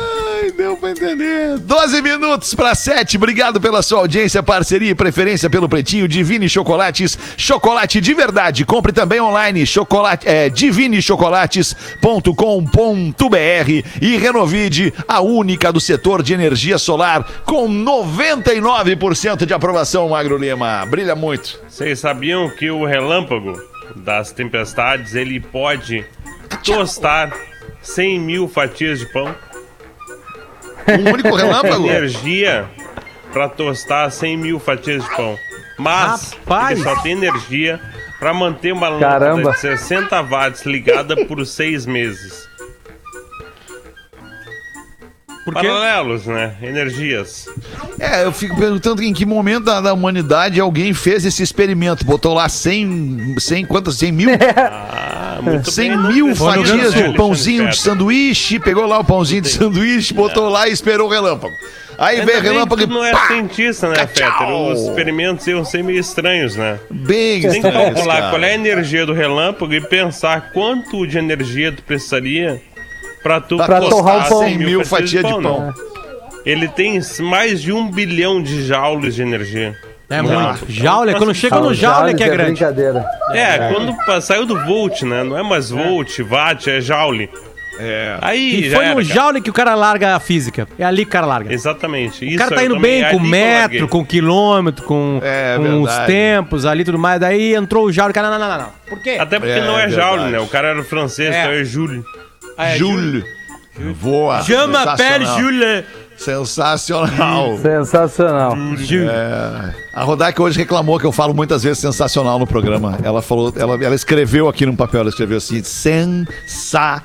Deu pra entender. 12 minutos para 7. Obrigado pela sua audiência, parceria e preferência pelo Pretinho Divine Chocolates. Chocolate de verdade. Compre também online chocolate, é, divinechocolates.com.br e Renovide, a única do setor de energia solar com 99% de aprovação, Magro Lima. Brilha muito. Vocês sabiam que o relâmpago das tempestades ele pode tostar 100 mil fatias de pão? Um único relâmpago? energia para tostar 100 mil fatias de pão. Mas Rapaz! ele só tem energia para manter uma lâmpada de 60 watts ligada por seis meses. Paralelos, né? Energias. É, eu fico perguntando em que momento da, da humanidade alguém fez esse experimento. Botou lá 100, 100 quantas? 100 mil? Ah, muito 100 bem, não mil fatias de de pãozinho de sanduíche, pegou lá o pãozinho de sanduíche, botou lá e esperou o relâmpago. Aí Ainda veio o relâmpago e tu não é cientista, né! Fetter? Os experimentos iam ser meio estranhos, né? Bem Tem que calcular cara. qual é a energia do relâmpago e pensar quanto de energia tu precisaria pra tu Pra torrar o pão. 100 100 mil fatias de pão. né? Ele tem mais de um bilhão de joules de energia. É muito. Joule, quando chega no Ah, joule que é grande. brincadeira. É, quando pa- saiu do volt, né? Não é mais volt, watt, é joule. É. Aí E já foi era, no joule que o cara larga a física. É ali que o cara larga. Exatamente. O Isso cara tá indo também- bem é com metro, com quilômetro, com, É, com os tempos ali e tudo mais. Daí entrou o joule. Cara, não, não, não, não. Por quê? Até porque É, não é verdade. joule, né? O cara era francês, É. então é joule. Ah, é Júlio. Voa. Chama pé Sensacional. Sensacional. Sensacional. É, a Rodak hoje reclamou que eu falo muitas vezes sensacional no programa. Ela falou, ela, ela escreveu aqui num papel, ela escreveu assim, sensacional.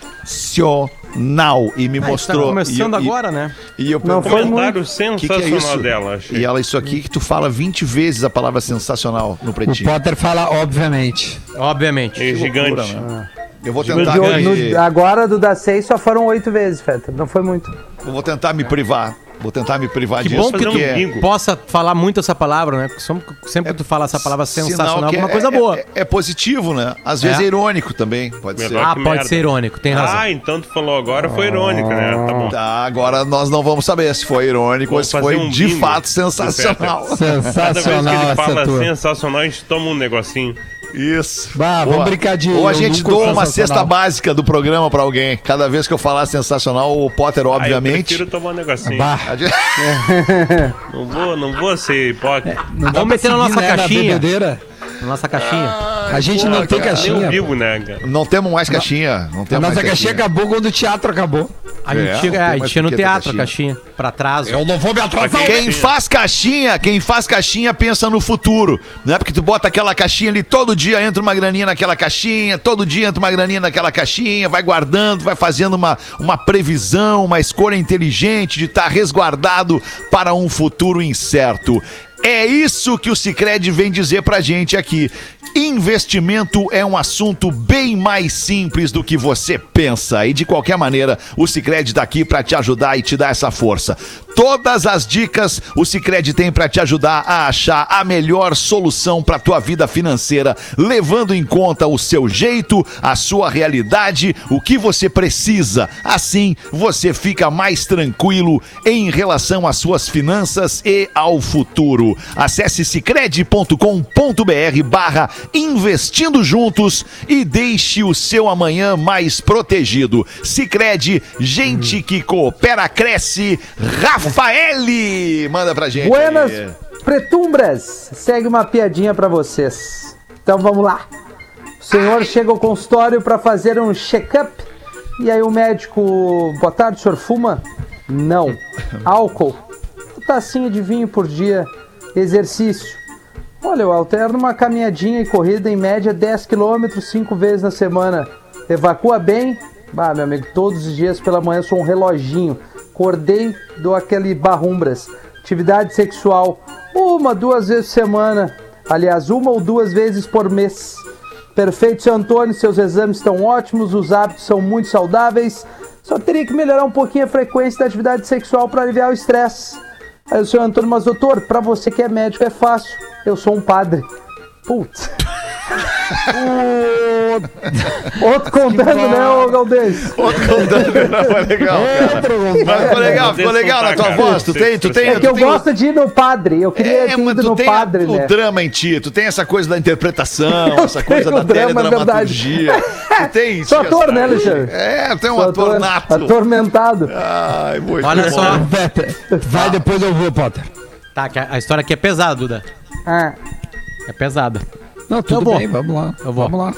E me Ah, tá mostrou. começando e, e- agora, né? E eu Não foi Comentário "Que que é sensacional isso?" dela, achei. E ela, isso aqui que tu fala 20 vezes a palavra sensacional no O pretinho. Potter fala, obviamente. Obviamente. É gigante. loucura, né? Eu vou tentar, de me, no- agora do da 6 só foram oito vezes, Feta. Não foi muito. eu vou tentar me privar. Vou tentar me privar Que disso, bom que porque tu possa falar muito essa palavra, né? Porque sempre- que tu fala essa palavra sensacional, sinal que alguma é- coisa é- boa. É, é positivo, né? Às vezes é, É. irônico também, pode ser. Ah, pode ser irônico, tem razão. Ah, então tu falou agora foi irônico, né? Tá bom. Tá, agora nós não vamos saber se foi irônico ou Vamos se foi um de fato sensacional. Peter. Cada vez que ele fala sensacional, a gente toma um negocinho. Isso. Bah, Boa. vamos brincar de. Ou a gente doa uma cesta básica do programa pra alguém. Cada vez que eu falar sensacional, o Potter, Ah, eu obviamente. prefiro tomar um negocinho. Bah. Não vou, não vou ser hipócrita. Não dá Vamos meter na nossa né, caixinha. bebedeira. Na nossa caixinha. A gente não tem Nem caixinha. o Bibo, né, cara? Não temos mais caixinha. Não A temos nossa mais caixinha acabou quando o teatro acabou. A gente É, tinha, não tem a gente tinha no teatro a caixinha. caixinha, pra trás. Eu não vou me atrasar. Quem faz caixinha, quem faz caixinha pensa no futuro, né? Porque tu bota aquela caixinha ali, todo dia entra uma graninha naquela caixinha, todo dia entra uma graninha naquela caixinha, vai guardando, vai fazendo uma, uma previsão, uma escolha inteligente de estar resguardado para um futuro incerto. É isso que o Cicred vem dizer pra gente aqui. Investimento é um assunto bem mais simples do que você pensa. E de qualquer maneira, o Cicred tá aqui para te ajudar e te dar essa força. Todas as dicas o Cicred tem para te ajudar a achar a melhor solução para tua vida financeira, levando em conta o seu jeito, a sua realidade, o que você precisa. Assim, você fica mais tranquilo em relação às suas finanças e ao futuro. Acesse cicred.com.br barra investindo juntos e deixe o seu amanhã mais protegido. Cicred, gente que coopera, cresce. Rafaele, manda pra gente. Buenas aí. pretumbras, segue uma piadinha pra vocês. Então vamos lá. O senhor chega ao consultório pra fazer um check-up e aí o médico, boa tarde, o senhor fuma? Não. Álcool? Uma tacinha de vinho por dia. Exercício? Olha, eu alterno uma caminhadinha e corrida em média 10 km 5 vezes na semana. Evacua bem? Ah, meu amigo, todos os dias pela manhã sou um reloginho. Acordei, dou aquele barrumbras. Atividade sexual, uma, duas vezes por semana. Aliás, uma ou duas vezes por mês. Perfeito, seu Antônio, seus exames estão ótimos, os hábitos são muito saudáveis. Só teria que melhorar um pouquinho a frequência da atividade sexual para aliviar o estresse. Aí o senhor Antônio, mas doutor, pra você que é médico é fácil. Eu sou um padre. Putz. Outro contando, né, ô Galdês? Outro contando, não, foi legal. Mas ficou legal, ficou legal na tua voz. Tu tem, tu tem, É que tu eu tem gosto de ir no padre. Eu queria É, ter ido tu no tem padre, o né? drama em ti, tu tem essa coisa da interpretação, Eu essa coisa da é teledramaturgia. Tu tem isso. Sou ator, né? Alexandre? É, tu é um ator nato. Atormentado. Ai, muito Olha bom. só. Vai, depois eu vou, Potter. Tá, a história aqui é pesada, Duda. Ah. É pesada. Não, Eu tudo vou. bem, vamos lá. Eu vou. Vamos lá.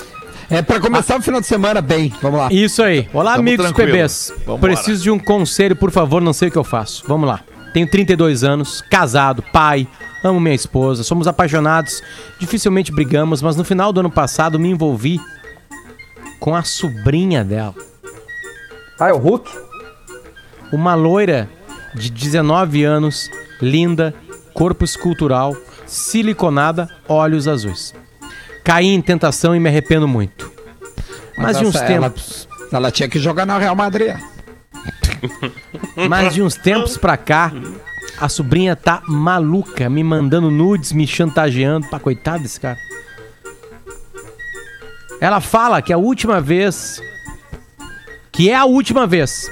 É pra começar o final de semana bem. Vamos lá. Isso aí. Olá, Tamo amigos tranquilo. bebês. Vambora. Preciso de um conselho, por favor, não sei o que eu faço. Vamos lá. Tenho 32 anos, casado, pai, amo minha esposa, somos apaixonados, dificilmente brigamos, mas no final do ano passado me envolvi com a sobrinha dela. Ah, é o Hulk? Uma loira de 19 anos, linda, corpo escultural, siliconada, olhos azuis. Caí em tentação e me arrependo muito. Mas de uns ela- tempos. Ela tinha que jogar na Real Madrid. Mas de uns tempos pra cá, a sobrinha tá maluca, me mandando nudes, me chantageando. Pá, coitado desse cara. Ela fala que a última vez. Que é a última vez.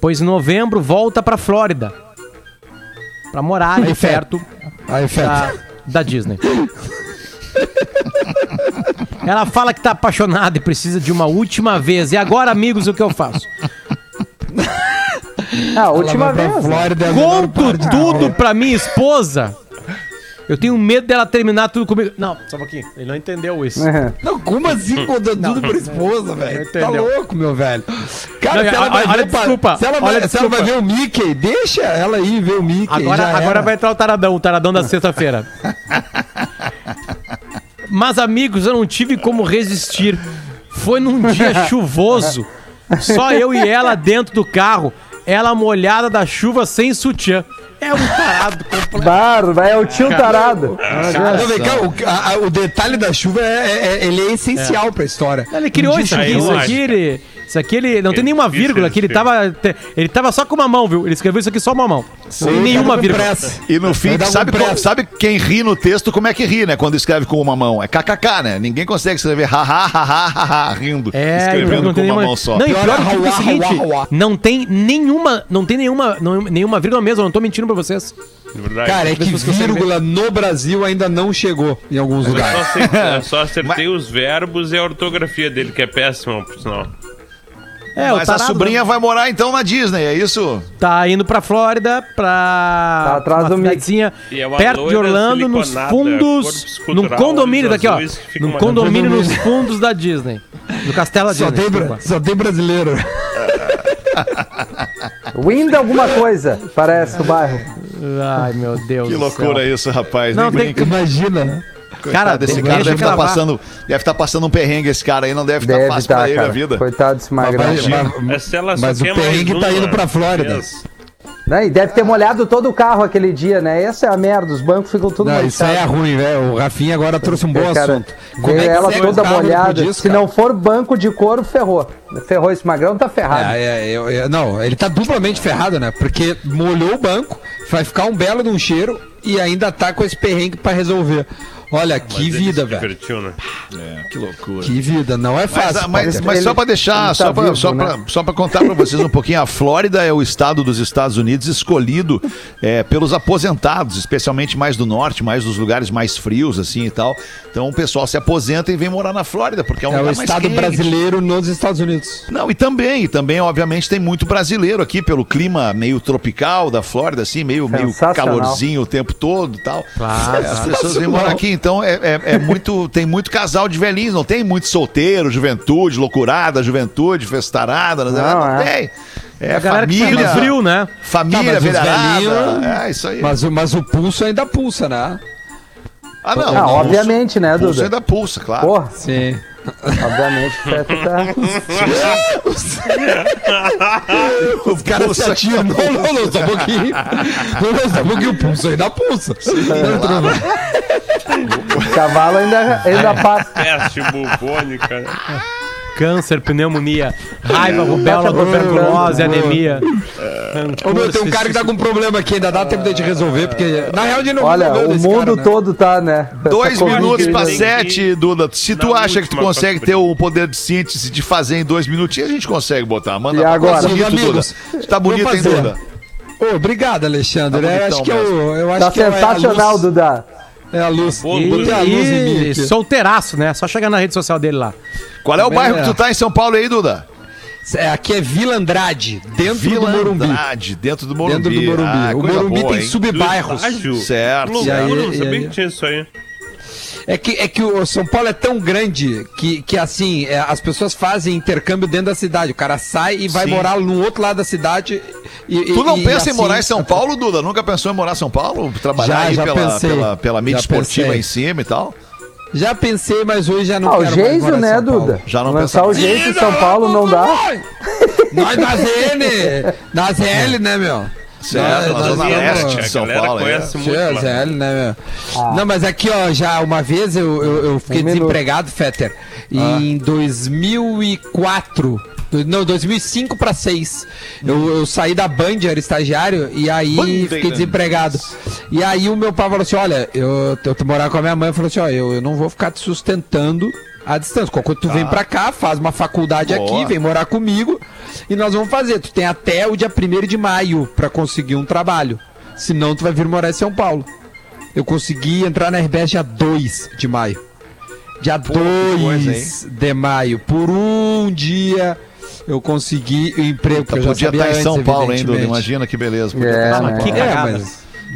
Pois em novembro volta pra Flórida. Pra morar Aí, perto Aí, da, da Disney. Ela fala que tá apaixonada e precisa de uma última vez. E agora, amigos, o que eu faço? Ah, a última vez. né? Flórida, Conto parte. tudo pra minha esposa. Eu tenho medo dela terminar tudo comigo. Não, só um pouquinho. Ele não entendeu isso. Não, como assim contando tudo pra esposa, velho? Tá entendeu. louco, meu velho. Cara, Não, se ela olha- vai olha ver desculpa, Se ela, olha vai, se ela vai ver o Mickey, deixa ela ir ver o Mickey. Agora, já agora era. vai entrar o taradão, o taradão da sexta-feira. Mas, amigos, eu não tive como resistir. Foi num dia chuvoso. Só eu e ela dentro do carro. Ela molhada da chuva sem sutiã. É um tarado completo. Barro, é o tio tarado. Não, vem cá, o, a- a- o detalhe da chuva é, é- é- ele é essencial pra história. Ele criou isso aqui, ele, Isso aqui ele não tem É nenhuma vírgula, que ele tava, ele tava só com uma mão, viu? Ele escreveu isso aqui só uma mão. Sem nenhuma vírgula. E no fim, sabe, pressa. como- sabe quem ri no texto, como é que ri, né? Quando escreve com uma mão. É kkk, né? Ninguém consegue escrever ha ha ha ha ha, ha rindo. É, escrevendo com tem uma nenhuma. mão só. Não, e pior é que é o seguinte, não tem nenhuma, não tem nenhuma, não- nenhuma vírgula mesmo, eu não tô mentindo pra vocês. Verdade. Cara, é que vírgula no Brasil ainda não chegou em alguns Eu só lugares. acertei, eu só acertei os verbos e a ortografia dele, que é péssima, por sinal. É, Mas a tarado, sobrinha vai morar então na Disney, é isso? Tá indo pra Flórida, pra. Tá atrás uma do cidadezinha E é uma perto de Orlando, nos fundos. Num condomínio daqui, ó. Num condomínio nos fundos da Disney. No castelo da Só Disney. tem, desculpa. só tem brasileiro. Wind alguma coisa, parece o bairro. Ai, meu Deus. Que do loucura céu. isso, rapaz. Não, Nem tem- brinca. Imagina, né? Cara, desse cara deve estar gravar. passando, deve estar passando um perrengue esse cara aí, não deve estar Deve fácil pra tá, ele a cara. vida. Coitado desse magrão. Mas- mas- É se ela só Mas o perrengue tá uma indo pra Flórida. Né? E deve ter molhado todo o carro aquele dia, né? Essa é a merda, os bancos ficam tudo Não, isso aí é ruim, velho. O Rafinha agora trouxe um bom É, cara, assunto. Veio que ela toda molhada. Se não for banco de couro, ferrou. Ferrou esse magrão, tá ferrado. É, é, eu- eu- não, ele tá duplamente ferrado, né? Porque molhou o banco, vai ficar um belo de um cheiro e ainda tá com esse perrengue pra resolver. Olha, que Mas ele vida, velho. divertiu, né? Que loucura. Que vida, não é Mas, fácil. mas, Potter. mas Ele- só pra deixar, só, tá pra, vivo, só, né? pra, só pra contar pra vocês um pouquinho, a Flórida é o estado dos Estados Unidos escolhido é, pelos aposentados, especialmente mais do norte, mais dos lugares mais frios, assim e tal. Então o pessoal se aposenta e vem morar na Flórida, porque é um É o lugar mais estado quente. brasileiro nos Estados Unidos. Não, e também, e também, obviamente, tem muito brasileiro aqui, pelo clima meio tropical da Flórida, assim, meio, meio calorzinho o tempo todo e tal. Claro, É, as pessoas vêm morar aqui, então é, é, é muito. Tem muito casal de velhinhos, não tem muito solteiro, juventude, loucurada, juventude, festarada, não, Não, não é. tem. É A galera que família. no frio, né? Família, Tá, velhinhos- É isso aí. Mas, o- mas o pulso ainda pulsa, né? ah, não. Ah, não, obviamente, né, Pulso Duda? ainda pulsa, claro. Porra, Sim. Obviamente o Pepe tá. Os caras se atiram. Não, não, não, só um pouquinho. Não, não, só um pouquinho. O pulso ainda pulsa. O cavalo ainda, ainda passa. Peste bubônica. Né? Câncer, pneumonia, raiva, rubéola, tuberculose, anemia. Ô, meu, tem um cara que tá com um problema aqui, ainda dá tempo de resolver, porque na real a gente não Olha, resolveu o mundo cara, né? todo tá, né? Dois Essa Covid minutos pra né? sete, Duda. Se tu acha que tu consegue ter o poder de síntese de fazer em dois minutinhos, a gente consegue botar. Manda E agora? Tá bonito, Meus Duda. amigos, Tá bonito, hein. Duda? Ô, obrigado, Alexandre. Tá É, bonitão acho que eu, eu acho Tá que é sensacional, luz. Duda. É a luz. E, Botei a luz em mim aqui. solteiraço, né? Só chegar na rede social dele lá. Qual é o Também bairro é. que tu tá em São Paulo aí, Duda? É, aqui é Vila Andrade, dentro Vila do Morumbi. Andrade, dentro do Morumbi. Dentro do Morumbi. Ah, o Morumbi boa, tem hein? subbairros. Certo. E loucura, não e sabia aí? que tinha isso aí. É que, é que o São Paulo é tão grande que, que assim, é, as pessoas fazem intercâmbio dentro da cidade. O cara sai e vai Sim. morar no outro lado da cidade. E, Tu não e- pensa e em morar assim- em São Paulo, Duda? Nunca pensou em morar em São Paulo? Trabalhar Já, aí já pela, pensei. pela, pela mídia Já esportiva pensei. em cima e tal? Já pensei, mas hoje já não Ah, o quero mais Geiso, morar em né, São Paulo. Duda? Já não Lançar pensa o Geiso em São Paulo não dá. Nós na ZN, na ZL, né, meu? Certo, na Zona Leste de São a galera Paulo. é. conhece muito Sim, lá. ZL, né, meu? Ah. Não, mas aqui, ó, já uma vez eu, eu, eu fiquei Um minuto. desempregado, Fetter, em 2004. do- Não, 2005 para 6. Eu, eu saí da Band, era estagiário, e aí Bandeirantes. fiquei desempregado. E aí o meu pai falou assim: Olha, eu, eu tô morando com a minha mãe, falou assim: Ó, eu, eu não vou ficar te sustentando à distância. Qualquer coisa tu vem pra cá, faz uma faculdade Boa. aqui, vem morar comigo e nós vamos fazer. Tu tem até o dia 1 de maio pra conseguir um trabalho. Senão tu vai vir morar em São Paulo. Eu consegui entrar na RBS dia 2 de maio. Dia Pô, que coisa, 2 de maio. Por um dia eu consegui o emprego. Puta, que eu já podia sabia estar em antes, São Paulo, hein, Duda? evidentemente. Imagina que beleza. É? Paulo. Que É, cagada.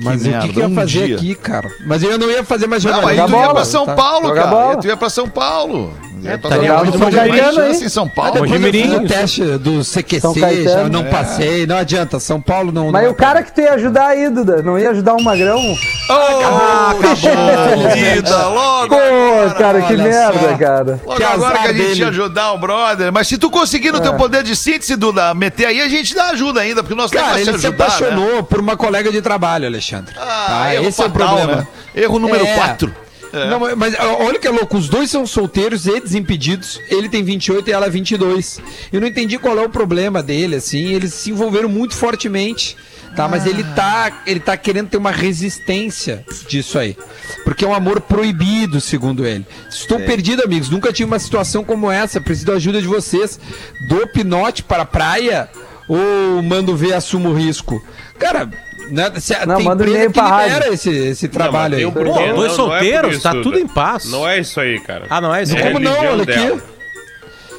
Mas, mas o que, merda, que eu ia um fazer dia. aqui, cara? Mas eu não ia fazer mais Não, aí jornalismo. tu ia bola, pra São tá? Paulo, Joga cara. bola. Aí tu ia pra São Paulo. Ia pra estaria São Paulo. Caetano, chance hein? em São Paulo. Depois eu fiz o teste do São CQC, Caetano. já não É. passei, não adianta. São Paulo não. Mas não e o cara que tu ia ajudar aí, Duda? Não ia ajudar um magrão? Ah, acabou. Vida, logo. Pô, cara, que olha merda, só. cara. Logo Que agora azar que a gente dele. ia ajudar o brother. Mas se tu conseguir no teu poder de síntese, Duda, meter aí, a gente dá ajuda ainda, porque o nosso Cara, é ele se ajudar, né? apaixonou por uma colega de trabalho, Alexandre. Ah, Tá? erro Esse é o fatal, problema. né? Erro número É. 4. Não, mas- olha que é louco, os dois são solteiros e desimpedidos. Ele tem 28 e ela 22. Eu não entendi qual é o problema dele, assim. Eles se envolveram muito fortemente, tá? Mas ele tá, ele tá querendo ter uma resistência disso aí. Porque é um amor proibido, segundo ele. Estou perdido, amigos. Nunca tive uma situação como essa. Preciso da ajuda de vocês. Dou pinote para a praia ou mando ver assumo o risco? Cara, né, se, Não, tem manda um e-mail pra rádio. esse, esse trabalho aí. Não, tem um Pô, dois Não, não é solteiros, isso, tá tudo em paz. Não é isso aí, cara. Ah, não é isso? É Como não? Olha aqui.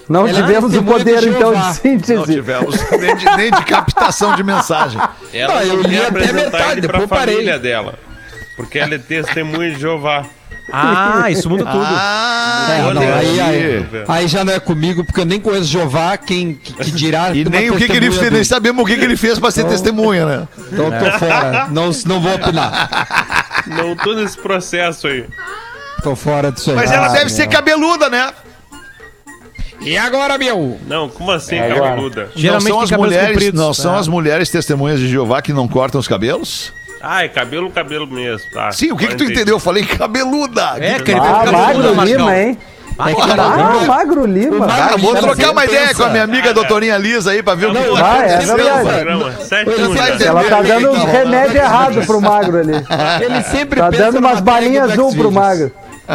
Não Ela é tivemos o testemunha poder, de então, de síntese. Não tivemos nem de, nem de captação de mensagem. Ela Não, não, eu li até metade, depois parei. família dela. Porque ela é testemunha de Jeová. Ah, isso muda tudo. Ah, É, Olha não, aí, aí. aí, já não é comigo, porque eu nem conheço Jeová, quem que, que dirá. E nem o que, que ele fez, nem sabemos o que, que ele fez pra ser testemunha, né? Então tô fora, não, não vou opinar. Não tô nesse processo aí. Tô fora disso aí. Mas ela Ah, deve meu. ser cabeluda, né? E agora, meu? Não, como assim, É cabeluda? Geralmente não são as mulheres, compridos, não são tá? as mulheres testemunhas de Jeová que não cortam os cabelos? Ah, é cabelo, cabelo mesmo, tá. Sim, o que que tu entendeu? Eu falei cabeluda. É, Que- ele Ah, Magro. Lima, hein? Ah, Ah, Magro Lima. Cara, vou trocar uma ideia com a minha amiga doutorinha Lisa aí pra ver o que Não, ela vai, é verdade. Ela tá dando uns remédios errados pro Magro ali. Ele sempre Tá pensa dando umas balinhas azul pro. Magro.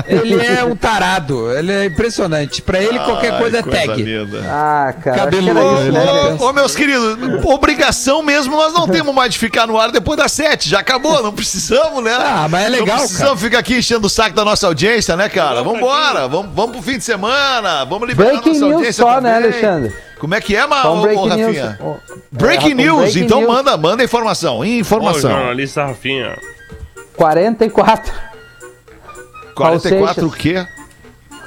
Ele é um tarado, ele é impressionante. Pra ele, qualquer coisa é Coisa tag. linda. Ah, cara. era isso, né? Ô, ô, ô, meus queridos, obrigação mesmo nós não temos mais de ficar no ar depois das sete. Já acabou, não precisamos, né? Ah, mas é legal, Não precisamos ficar aqui enchendo o saco da nossa audiência, né, cara? Vambora, vamos, vamos pro fim de semana, vamos liberar Breaking nossa news audiência só, né, também. Alexandre? Como é que é, ma, Só ô, ô, breaking news. Rafinha? Ó, Breaking é, news, breaking então news. manda, manda informação, informação. jornalista Rafinha. 44. 44 o quê?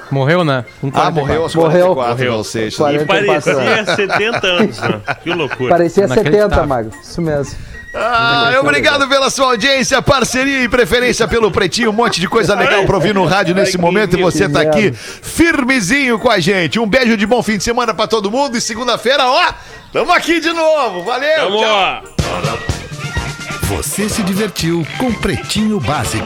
Morreu, né? Com Ah, 44. morreu aos Morreu. 44, Morreu. E 44 parecia 70 anos, né? Que loucura. Parecia 70, Inacreditável. Magro. Isso mesmo. Ah, obrigado pela sua audiência, parceria e preferência pelo Pretinho. Um monte de coisa legal pra ouvir no rádio nesse momento e você tá aqui firmezinho com a gente. Um beijo de bom fim de semana pra todo mundo e segunda-feira, ó, tamo aqui de novo. Valeu, Vamos tchau. Você se divertiu com Pretinho Básico.